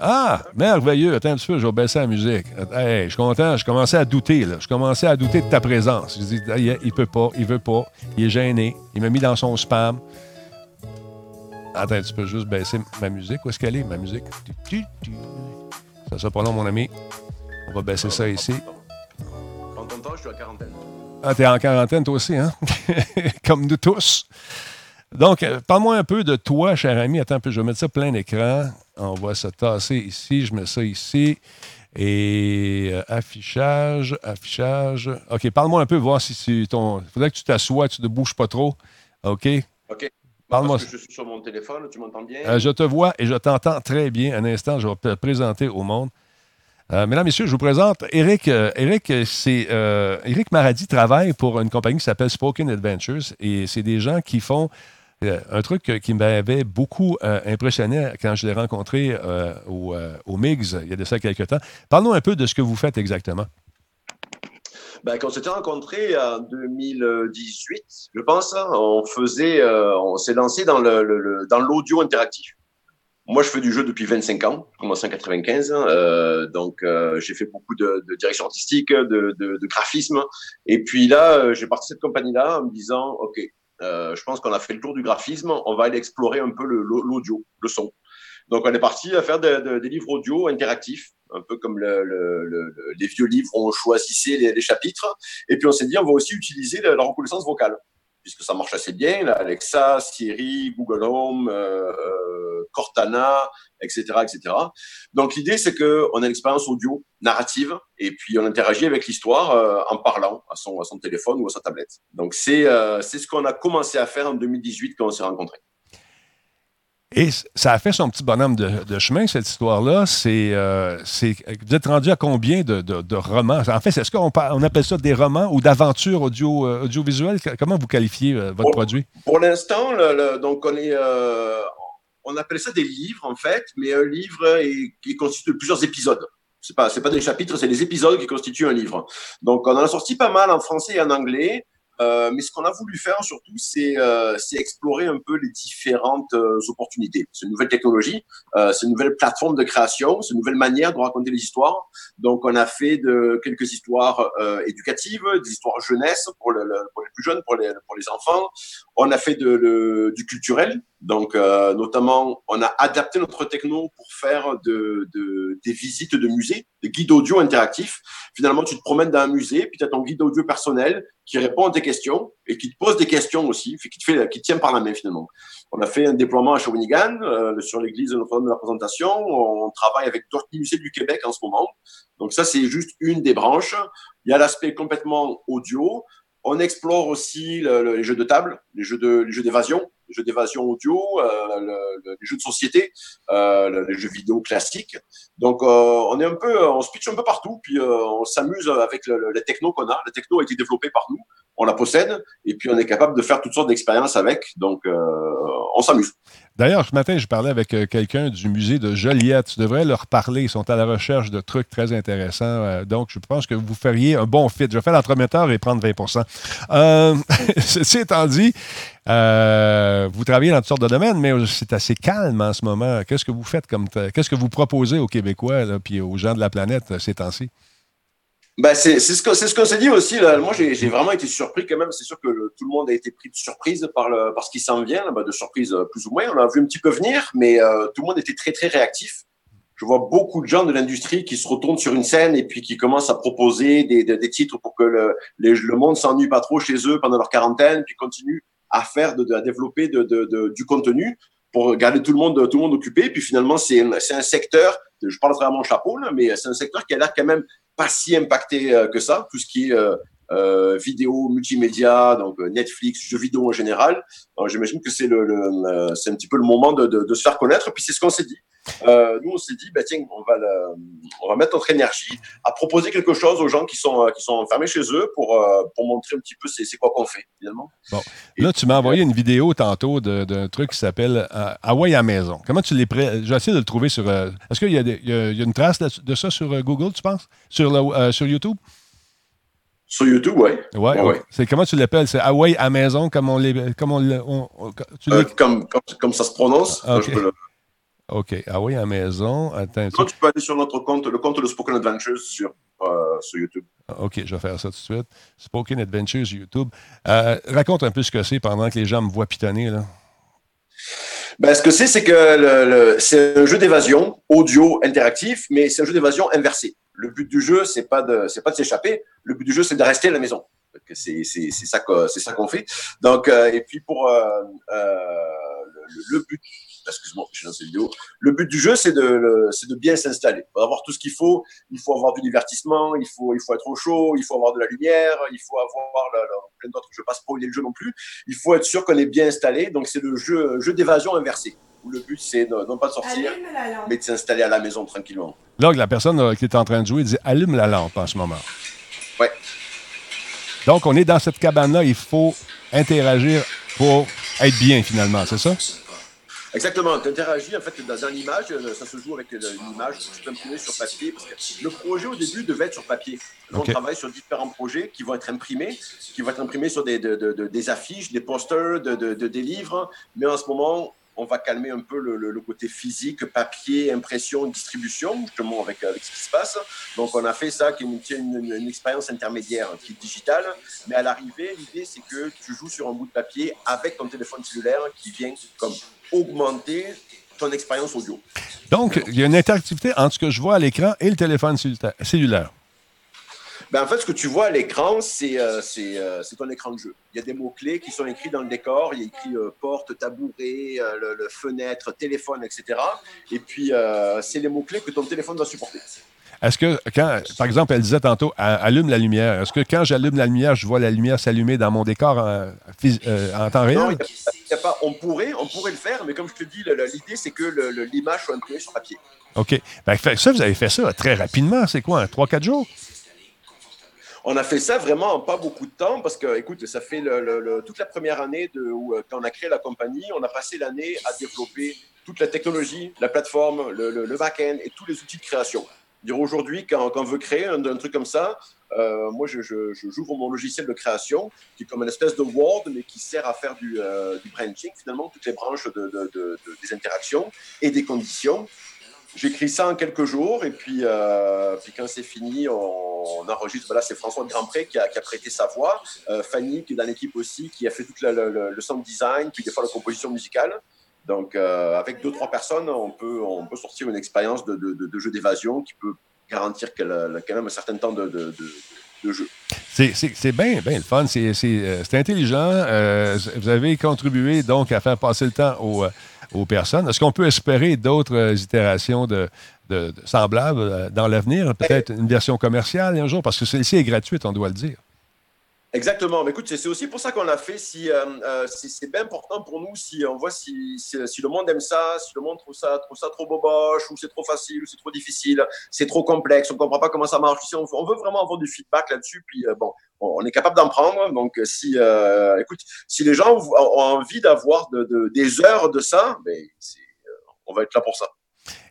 Ah, merveilleux. Attends un petit peu, je vais baisser la musique. Hey, je suis content. Je commençais à douter. Là. Je commençais à douter de ta présence. Je dis, il peut pas, il veut pas, il est gêné. Il m'a mis dans son spam. Attends, tu peux juste baisser ma musique. Où est-ce qu'elle est, ma musique? Ça sera pas long, mon ami. On va baisser ça ici. En ton temps, je suis en quarantaine. Ah, t'es en quarantaine, toi aussi, hein? Comme nous tous. Donc, euh, parle-moi un peu de toi, cher ami. Attends un peu, je vais mettre ça plein écran. On va se tasser ici. Je mets ça ici. Et euh, affichage, affichage. OK, parle-moi un peu, voir si tu ton. Il faudrait que tu t'assoies, tu ne bouges pas trop. OK? OK. Parle-moi. je suis sur mon téléphone, tu m'entends bien? Euh, je te vois et je t'entends très bien. Un instant, je vais te présenter au monde. mesdames, messieurs, je vous présente Eric. Eric, c'est Eric Maradi travaille pour une compagnie qui s'appelle Spoken Adventures et c'est des gens qui font euh, un truc qui m'avait beaucoup euh, impressionné quand je l'ai rencontré euh, au, au, MIGS il y a de ça quelques temps. Parlons un peu de ce que vous faites exactement. Ben, quand on s'était rencontrés en 2018, je pense, hein, on s'est lancé dans l'audio interactif. Moi, je fais du jeu depuis 25 ans, j'ai commencé en 95, hein, donc j'ai fait beaucoup de, direction artistique, de, graphisme, et puis là, j'ai parti cette compagnie-là en me disant, ok, euh, je pense qu'on a fait le tour du graphisme. On va aller explorer un peu l'audio, le, son. Donc, on est parti à faire des livres audio interactifs, un peu comme les vieux livres où on choisissait les, chapitres. Et puis, on s'est dit, on va aussi utiliser la reconnaissance vocale puisque ça marche assez bien, Alexa, Siri, Google Home, euh, euh, Cortana, etc., etc. Donc l'idée, c'est qu'on a une expérience audio narrative et puis on interagit avec l'histoire euh, en parlant à son, à son téléphone ou à sa tablette. Donc c'est c'est ce qu'on a commencé à faire en 2018 quand on s'est rencontrés. Et ça a fait son petit bonhomme de, chemin, cette histoire-là. C'est, euh, vous êtes rendu à combien de, romans? En fait, est-ce qu'on on appelle ça des romans ou d'aventures audio, euh, audiovisuelles? Comment vous qualifiez euh, votre produit? Pour l'instant, donc on est, on appelle ça des livres, en fait, mais un livre est, qui constitue de plusieurs épisodes. C'est pas, c'est pas des chapitres, c'est des épisodes qui constituent un livre. Donc, on en a sorti pas mal en français et en anglais. Euh, mais ce qu'on a voulu faire surtout, c'est euh, explorer un peu les différentes euh, opportunités. C'est une nouvelle technologie, euh, c'est une nouvelle de création, c'est une nouvelle manière de raconter les histoires. Donc, on a fait de quelques histoires euh, éducatives, des histoires jeunesse pour, le, pour, les plus jeunes, pour les, pour les enfants. On a fait de, le, du culturel, donc, euh, notamment, on a adapté notre techno pour faire de, de, des visites de musées, des guides audio interactifs. Finalement, tu te promènes dans un musée, puis tu as ton guide audio personnel qui répond à tes questions et qui te pose des questions aussi, qui te, fait, qui te tient par la main finalement. On a fait un déploiement à Shawinigan euh, sur l'église de Notre-Dame de la Présentation. On travaille avec d'autres musées du Québec en ce moment. Donc ça, c'est juste une des branches. Il y a l'aspect complètement audio. On explore aussi les jeux de table, les jeux d'évasion les jeux d'évasion audio, euh, les jeux de société, euh, les jeux vidéo classiques. Donc, euh, on est un peu, on se pitch un peu partout, puis on s'amuse avec les techno qu'on a. La techno a été développée par nous, on la possède, et puis on est capable de faire toutes sortes d'expériences avec. Donc, on s'amuse. D'ailleurs, ce matin, je parlais avec quelqu'un du musée de Joliette. Tu devrais leur parler. Ils sont à la recherche de trucs très intéressants. donc, je pense que vous feriez un bon fit. Je vais faire l'entremetteur et prendre 20% euh, Ceci étant dit, euh, vous travaillez dans toutes sortes de domaines, mais c'est assez calme en ce moment. Qu'est-ce que vous faites comme. Qu'est-ce que vous proposez aux Québécois et aux gens de la planète euh, ces temps-ci? Ben c'est ce qu'on ce qu'on s'est dit aussi. Moi, j'ai vraiment été surpris quand même. C'est sûr que tout le monde a été pris de surprise par, le, par ce qui s'en vient, ben, de surprise euh, plus ou moins. On a vu un petit peu venir, mais tout le monde était très, très réactif. Je vois beaucoup de gens de l'industrie qui se retournent sur une scène et puis qui commencent à proposer des, des, titres pour que le, les, le monde s'ennuie pas trop chez eux pendant leur quarantaine, puis continue à faire, de, à développer de, de, du contenu pour garder tout le monde, tout le monde occupé. Puis finalement, c'est un secteur, je parle à mon chapeau, là, mais c'est un secteur qui a l'air quand même pas si impacté euh, que ça, tout ce qui est euh, euh, vidéo, multimédia, donc Netflix, jeux vidéo en général. J'imagine que c'est le, le c'est un petit peu le moment de, de, de, se faire connaître. Puis c'est ce qu'on s'est dit. Euh, nous, on s'est dit, bah, tiens, on va, on va mettre notre énergie à proposer quelque chose aux gens qui sont, qui sont enfermés chez eux pour, pour montrer un petit peu c'est quoi qu'on fait, finalement. Bon. là, tu m'as envoyé une vidéo tantôt d'un truc qui s'appelle Hawaii à maison. Comment tu l'es prêt? J'ai essayé de le trouver sur. Est-ce qu'il y, y, a une trace de ça sur Google, tu penses? Sur, sur YouTube? Sur YouTube, oui. Ouais, ouais. C'est comment tu l'appelles? C'est Hawaii à maison, comme on les. Comme, on, euh, comme, comme, ça se prononce. OK, le... OK. Hawaii à maison. Attends. tu peux aller sur notre compte, le compte de Spoken Adventures sur, euh, sur YouTube. Ah, OK, je vais faire ça tout de suite. Spoken Adventures YouTube. Euh, raconte un peu ce que c'est pendant que les gens me voient pitonner, là. Ben, ce que c'est, c'est que le, c'est un jeu d'évasion audio interactif, mais c'est un jeu d'évasion inversé. Le but du jeu, c'est pas de, c'est pas de s'échapper. Le but du jeu, c'est de rester à la maison. C'est, c'est, c'est ça que, c'est ça qu'on fait. Donc, euh, et puis pour euh, euh, le, le, but, excuse-moi, je suis dans cette vidéo. Le but du jeu, c'est de, c'est de bien s'installer. Il faut avoir tout ce qu'il faut. Il faut avoir du divertissement. Il faut, il faut être au chaud. Il faut avoir de la lumière. Il faut avoir plein d'autres. Je ne vais pas spoiler le jeu non plus. Il faut être sûr qu'on est bien installé. Donc, c'est le jeu, jeu d'évasion inversé où le but, c'est non pas de sortir, mais de s'installer à la maison tranquillement. Donc, la personne euh, qui est en train de jouer dit allume la lampe en ce moment. Oui. Donc, on est dans cette cabane-là. Il faut interagir pour être bien, finalement, c'est ça? Exactement, tu interagis en fait dans une image, euh, ça se joue avec euh, une image que tu peux imprimer sur papier. Parce que le projet au début devait être sur papier. On travaille sur différents projets qui vont être imprimés, qui vont être imprimés sur des, des affiches, des posters, des livres. Mais en ce moment, on va calmer un peu le, côté physique, papier, impression, distribution, justement avec, avec ce qui se passe. Donc on a fait ça qui est une, une, expérience intermédiaire qui est digitale, mais à l'arrivée, l'idée c'est que tu joues sur un bout de papier avec ton téléphone cellulaire qui vient comme augmenter ton expérience audio. Donc, il y a une interactivité entre ce que je vois à l'écran et le téléphone cellulaire. Ben, en fait, ce que tu vois à l'écran, euh, euh, c'est ton écran de jeu. Il y a des mots-clés qui sont écrits dans le décor. Il y a écrit euh, porte, tabouret, le, fenêtre, téléphone, etc. Et puis, c'est les mots-clés que ton téléphone doit supporter. Est-ce que, quand, par exemple, elle disait tantôt, allume la lumière, est-ce que quand j'allume la lumière, je vois la lumière s'allumer dans mon décor en, temps réel? Non, pas, on, pourrait, on pourrait le faire, mais comme je te dis, l'idée, c'est que l'image soit imprimée sur papier. OK. Ben, ça, vous avez fait ça très rapidement. C'est quoi, 3-4 jours? On a fait ça vraiment en pas beaucoup de temps parce que, écoute, ça fait toute la première année de, où, euh, quand on a créé la compagnie, on a passé l'année à développer toute la technologie, la plateforme, le, back-end et tous les outils de création. Aujourd'hui, quand, on veut créer un, truc comme ça, euh, moi, je, j'ouvre mon logiciel de création, qui est comme une espèce de Word, mais qui sert à faire du, euh, branching, finalement, toutes les branches des interactions et des conditions. J'écris ça en quelques jours et puis, euh, puis quand c'est fini, on, enregistre. Voilà, c'est François Grandpré qui a, prêté sa voix. Euh, Fanny, qui est dans l'équipe aussi, qui a fait tout le, le, sound design, qui fait la composition musicale. Donc, euh, avec deux, trois personnes, on peut, on peut sortir une expérience de, de, de, jeu d'évasion qui peut garantir qu'elle a quand même un certain temps de, de jeu. C'est bien, bien le fun. C'est intelligent. vous avez contribué donc à faire passer le temps aux, aux personnes. Est-ce qu'on peut espérer d'autres euh, itérations de, semblables euh, dans l'avenir? Peut-être une version commerciale un jour, parce que celle-ci est gratuite, on doit le dire. Exactement. Mais écoute, c'est aussi pour ça qu'on l'a fait. Si, euh, euh, c'est bien important pour nous, si on voit si, si, le monde aime ça, si le monde trouve ça, trouve ça trop boboche, ou c'est trop facile, ou c'est trop difficile, c'est trop complexe, on ne comprend pas comment ça marche. Si on, veut vraiment avoir du feedback là-dessus, puis euh, bon, on est capable d'en prendre. Donc, si, écoute, si les gens ont envie d'avoir de, des heures de ça, ben, on va être là pour ça.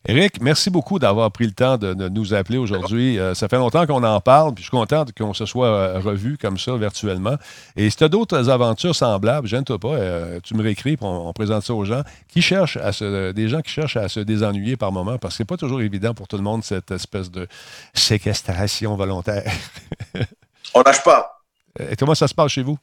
Éric, merci beaucoup d'avoir pris le temps de, nous appeler aujourd'hui. Euh, ça fait longtemps qu'on en parle, puis je suis content qu'on se soit euh, revu comme ça virtuellement. Et si tu as d'autres aventures semblables, gêne-toi pas, euh, tu me réécris, on, on, présente ça aux gens qui cherchent à se, des gens qui cherchent à se désennuyer par moment, parce que c'est pas toujours évident pour tout le monde cette espèce de séquestration volontaire. on lâche pas. Et comment ça se passe chez vous?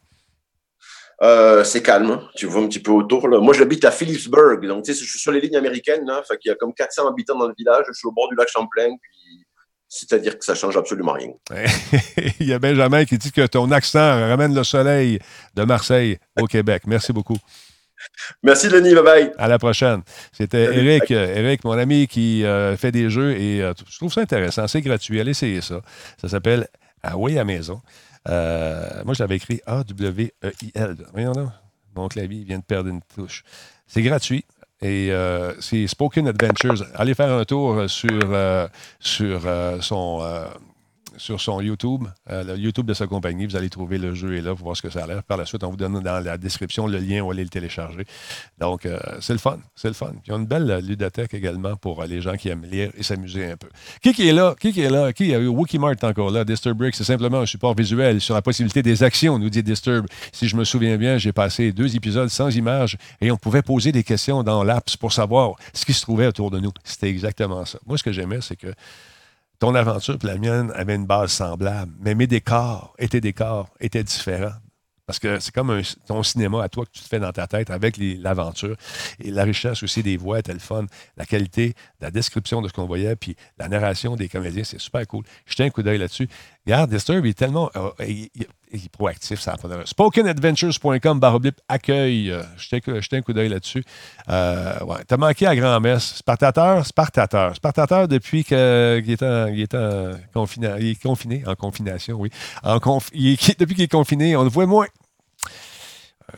Euh, c'est calme. Tu vois un petit peu autour. Là. Moi, j'habite à Phillipsburg. Donc, tu sais, je suis sur les lignes américaines. Là, fait qu'il y a comme 400 habitants dans le village. Je suis au bord du lac Champlain. Puis, c'est-à-dire que ça change absolument rien. Il y a Benjamin qui dit que ton accent ramène le soleil de Marseille au Québec. Merci beaucoup. Merci, Denis. Bye-bye. À la prochaine. C'était Eric, Eric, mon ami, qui euh, fait des jeux et euh, je trouve ça intéressant. C'est gratuit. Allez essayer ça. Ça s'appelle Ah oui à maison. Euh, moi, j'avais écrit A-W-E-I-L. Voyons là. Mon clavier vient de perdre une touche. C'est gratuit. Et euh, c'est Spoken Adventures. Allez faire un tour sur, euh, sur son sur son YouTube, euh, le YouTube de sa compagnie. Vous allez trouver le jeu est là pour voir ce que ça a l'air. Par la suite, on vous donne dans la description le lien où aller le télécharger. Donc, euh, c'est le fun. C'est le fun. Puis, il y a une belle ludothèque également pour les gens qui aiment lire et s'amuser un peu. Qui, qui est là? Qui, qui est là? Qui? Wikimart encore là? Disturb Brick, c'est simplement un support visuel sur la possibilité des actions, nous dit Disturb. Si je me souviens bien, j'ai passé deux épisodes sans images et on pouvait poser des questions dans l'apps pour savoir ce qui se trouvait autour de nous. C'était exactement ça. Moi, ce que j'aimais, c'est que ton aventure et la mienne avaient une base semblable, mais mes décors, étaient décors, étaient différents. Parce que c'est comme ton cinéma à toi que tu te fais dans ta tête avec l'aventure. Et la richesse aussi des voix était le fun. La qualité, la description de ce qu'on voyait, puis la narration des comédiens, c'est super cool. Jetez un coup d'œil là-dessus. Regarde, Disturb, il est tellement euh, il, est proactif, ça Spokenadventures.com, baroblip, accueil. Euh, jetez, un coup d'œil là-dessus. Euh, ouais. T'as manqué à grand-messe. Spartateur, Spartateur. Spartateur depuis qu'il est, en, il est confiné, il en confination, oui. Depuis qu'il est confiné, on le voit moins.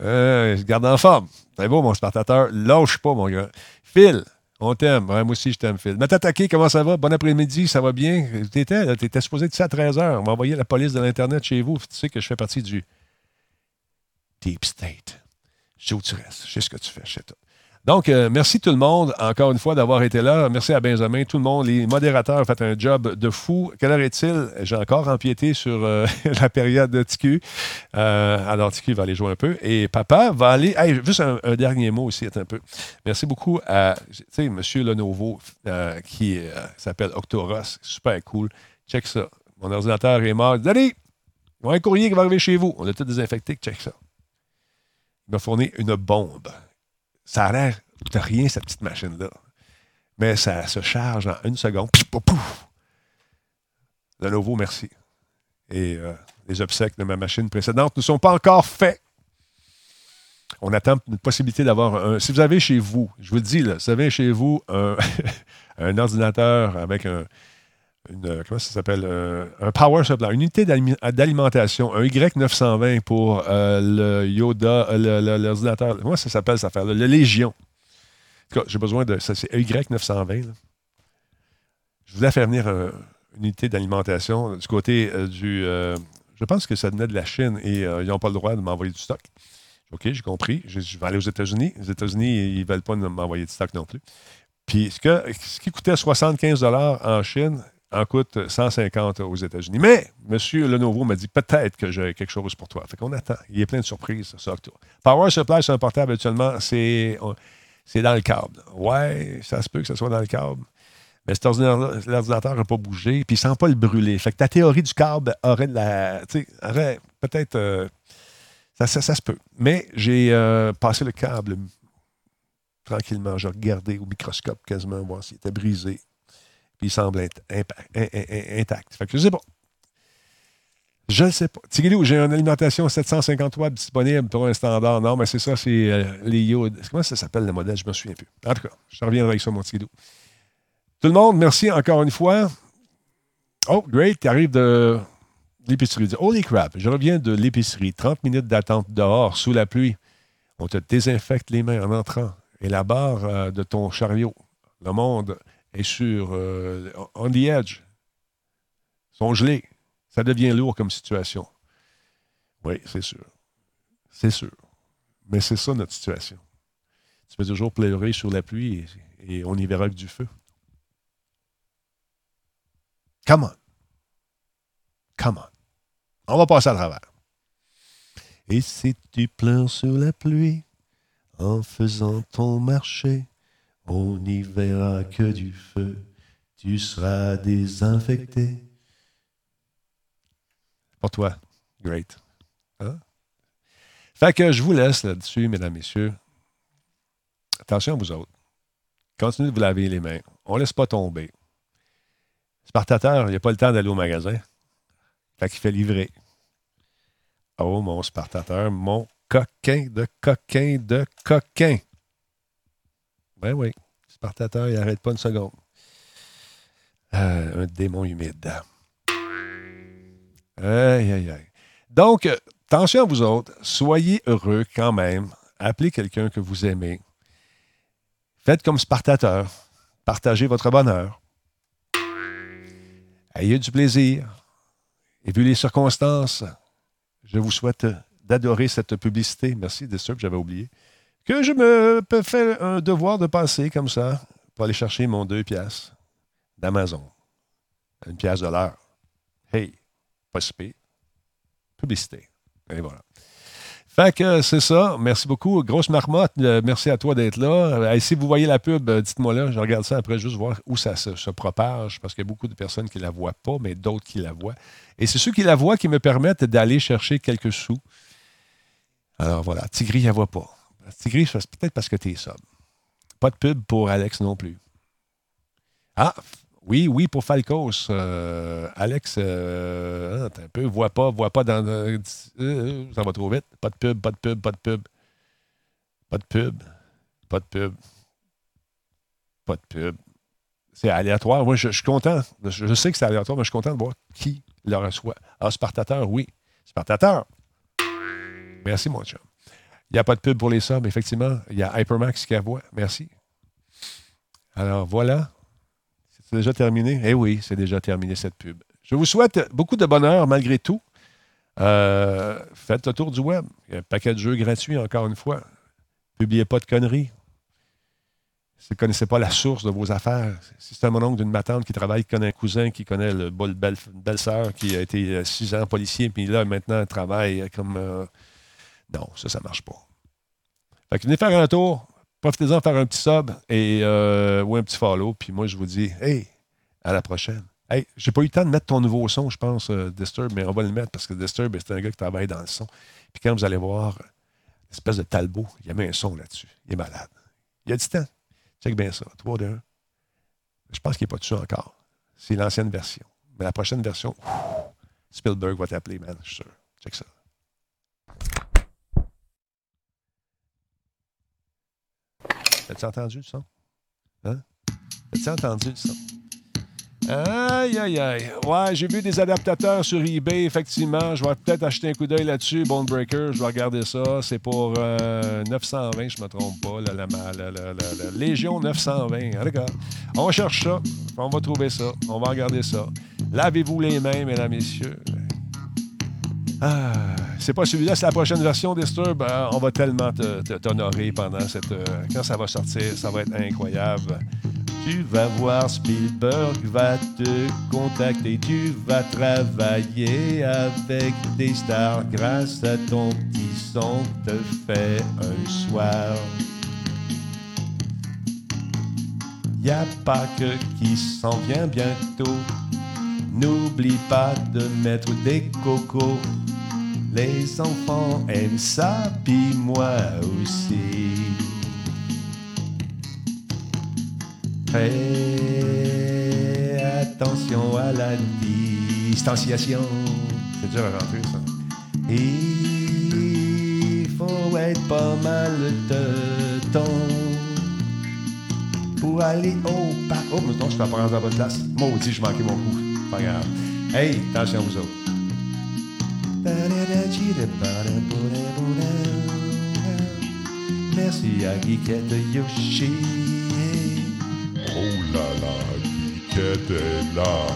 Euh, je garde en forme. C'est beau, mon Spartateur. Lâche pas, mon gars. Phil, on t'aime. moi aussi, je t'aime, Phil. Matataké, comment ça va? Bon après-midi, ça va bien? T'étais, t'étais supposé être ça à 13h. On va envoyer la police de l'Internet chez vous. Tu sais que je fais partie du Deep State. Je sais où tu restes. Je sais ce que tu fais. Je sais tout. Donc, euh, merci tout le monde, encore une fois, d'avoir été là. Merci à Benjamin, tout le monde. Les modérateurs ont fait un job de fou. Quelle heure est-il? J'ai encore empiété sur euh, la période de TQ. Euh, alors, TQ va aller jouer un peu. Et papa va aller. juste un, dernier mot aussi, un peu. Merci beaucoup à M. Lenovo, qui s'appelle Octoros. Super cool. Check ça. Mon ordinateur est mort. Allez, il a un courrier qui va arriver chez vous. On a tout désinfecté. Check ça. Il m'a fourni une bombe. Ça a l'air de rien, cette petite machine-là. Mais ça se charge en une seconde. Pouf, De nouveau, merci. Et euh, les obsèques de ma machine précédente ne sont pas encore faits. On attend une possibilité d'avoir un. Si vous avez chez vous, je vous le dis, là, si vous avez chez vous un, ordinateur avec un, une, comment ça s'appelle, euh, un power supply, une unité d'alimentation, un Y920 pour euh, le Yoda, euh, l'ordinateur. Moi, ça s'appelle cette affaire-là, le Légion. j'ai besoin de. Ça, c'est Y920. Je voulais faire venir une unité d'alimentation du côté du. je pense que ça venait de la Chine et ils n'ont pas le droit de m'envoyer du stock. OK, j'ai compris. Je, vais aller aux États-Unis. Les États-Unis, ils ne veulent pas m'envoyer du stock non plus. Puis ce, que, ce qui coûtait 75 en Chine, en coûte 150 aux États-Unis. Mais M. Lenovo m'a dit peut-être que j'ai quelque chose pour toi. Fait qu'on attend. Il y a plein de surprises, ça. Power Supply sur un portable, actuellement, c'est, c'est dans le câble. Ouais, ça se peut que ce soit dans le câble. Mais cet ordinateur n'a pas bougé, puis il ne sent pas le brûler. Fait que ta théorie du câble aurait de la. Tu sais, peut-être. Euh, ça, ça, se peut. Mais j'ai euh, passé le câble tranquillement. J'ai regardé au microscope quasiment, voir s'il était brisé puis il semble intact. Fait que je sais pas. Je ne sais pas. Tigilou, j'ai une alimentation 750 watts disponible pour un standard. Non, mais c'est ça, c'est euh, les Yoda. Comment ça s'appelle le modèle? Je me souviens plus. En tout cas, je reviendrai avec ça, mon Tigilou. Tout le monde, merci encore une fois. Oh, great, tu arrives de l'épicerie. Holy crap, je reviens de l'épicerie. 30 minutes d'attente dehors, sous la pluie. On te désinfecte les mains en entrant. Et la barre euh, de ton chariot, le monde est sur euh, on the edge. Sont gelés. Ça devient lourd comme situation. Oui, c'est sûr. C'est sûr. Mais c'est ça notre situation. Tu peux toujours pleurer sur la pluie et, on y verra que du feu. Come on. Come on. On va passer à travers. Et si tu pleures sur la pluie en faisant ton marché, on n'y verra que du feu, tu seras désinfecté. Pour toi, great. Hein? Fait que je vous laisse là-dessus, mesdames, messieurs. Attention à vous autres. Continuez de vous laver les mains. On ne laisse pas tomber. Spartateur, il n'y a pas le temps d'aller au magasin. Fait qu'il fait livrer. Oh, mon Spartateur, mon coquin de coquin de coquin. Ben oui. Spartateur, il n'arrête pas une seconde. Euh, un démon humide. Aïe, aïe, aïe. Donc, attention à vous autres. Soyez heureux quand même. Appelez quelqu'un que vous aimez. Faites comme Spartateur. Partagez votre bonheur. Ayez du plaisir. Et vu les circonstances, je vous souhaite d'adorer cette publicité. Merci, Disturb, j'avais oublié. Que je me fais un devoir de passer comme ça pour aller chercher mon deux pièces d'Amazon. Une pièce de l'heure. Hey, pas Publicité. Et voilà. Fait que c'est ça. Merci beaucoup. Grosse marmotte. Euh, merci à toi d'être là. Euh, si vous voyez la pub, euh, dites-moi là. Je regarde ça après, juste voir où ça se, propage, parce qu'il y a beaucoup de personnes qui ne la voient pas, mais d'autres qui la voient. Et c'est ceux qui la voient qui me permettent d'aller chercher quelques sous. Alors voilà. Tigri, elle ne voit pas. Tigri, c'est peut-être parce que tu es sobre. Pas de pub pour Alex non plus. Ah, oui, oui, pour Falcos. Euh, Alex, euh, un peu, voit pas, voit pas dans. Euh, ça va trop vite. Pas de pub, pas de pub, pas de pub. Pas de pub. Pas de pub. Pas de pub. C'est aléatoire. Moi, je, suis content. Je, sais que c'est aléatoire, mais je suis content de voir qui le reçoit. Ah, Spartateur, oui. Spartateur. Merci, mon chum. Il n'y a pas de pub pour les subs, effectivement. Il y a Hypermax qui voit. Merci. Alors, voilà. C'est déjà terminé? Eh oui, c'est déjà terminé cette pub. Je vous souhaite beaucoup de bonheur malgré tout. Euh, faites le tour du web. Il y a un paquet de jeux gratuits, encore une fois. Publiez pas de conneries. Si vous ne connaissez pas la source de vos affaires, si c'est un mononcle d'une matante qui travaille, qui connaît un cousin, qui connaît le belle, belle-sœur qui a été euh, six ans policier, puis là, maintenant, travaille comme. Euh, non, ça, ça ne marche pas. Fait que venez faire un tour. Profitez-en faire un petit sub et, euh, ou un petit follow. Puis moi, je vous dis, hey, à la prochaine. Hey, j'ai pas eu le temps de mettre ton nouveau son, je pense, euh, Disturb, mais on va le mettre parce que Disturb, c'est un gars qui travaille dans le son. Puis quand vous allez voir l'espèce de Talbot, il y a mis un son là-dessus. Il est malade. Il a du temps. Check bien ça. 3, 2, 1. Je pense qu'il n'est pas dessus encore. C'est l'ancienne version. Mais la prochaine version, Spielberg va t'appeler, man, je suis sûr. Check ça. As-tu entendu le son? Hein? As-tu entendu le son? Aïe, aïe, aïe. Ouais, j'ai vu des adaptateurs sur eBay, effectivement. Je vais peut-être acheter un coup d'œil là-dessus. Bonebreaker, je vais regarder ça. C'est pour 920, euh, je me trompe pas. La, la, Légion 920. Regarde. On cherche ça. On va trouver ça. On va regarder ça. Lavez-vous les mains, mesdames, messieurs. Ah, c'est pas celui-là, c'est la prochaine version Disturb. Euh, on va tellement t'honorer pendant cette. Euh, quand ça va sortir, ça va être incroyable. Tu vas voir, Spielberg va te contacter. Tu vas travailler avec des stars grâce à ton petit son te fait un soir. Y a pas que qui s'en vient bientôt. N'oublie pas de mettre des cocos les enfants aiment ça, puis moi aussi. Fais attention à la distanciation. C'est dur à rentrer, ça. Il faut être pas mal de temps pour aller au parc. Oh, mais je vais prendre à votre place. Maudit, je manquais mon coup. Pas grave. Hey, attention vous autres. Merci à Geekette Yoshi. Oh là là, Geekette est là.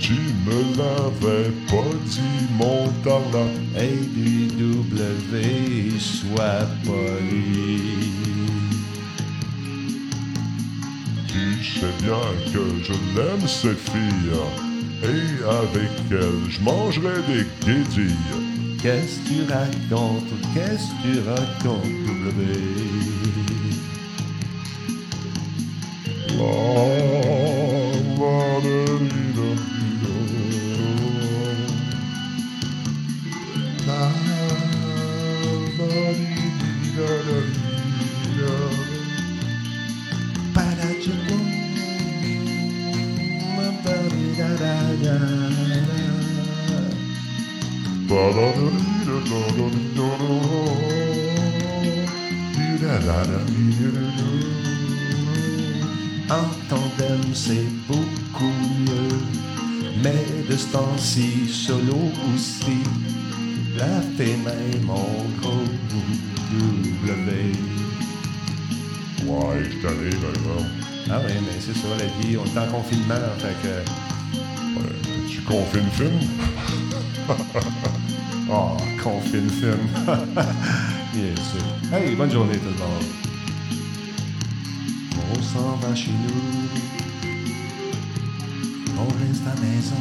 Tu me l'avais pas dit, mon tarlat. Hey, du W, sois poli. Tu sais bien que je l'aime, cette fille et avec elle je mangerai des guédilles. Qu'est-ce que tu racontes, qu'est-ce que tu racontes, W? En tandem, c'est beaucoup mieux, mais de ce temps-ci, solo aussi, la fait même mon gros W. Ouais, je tanné, maintenant. Ah oui, mais c'est ça, la vie, on est en confinement, fait que... Ouais, tu confines film? oh, confine film. Sûr. Hey, bonne journée tout le monde. On s'en va chez nous. On reste à la maison.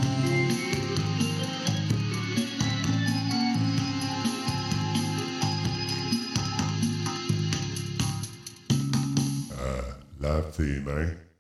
tes mains.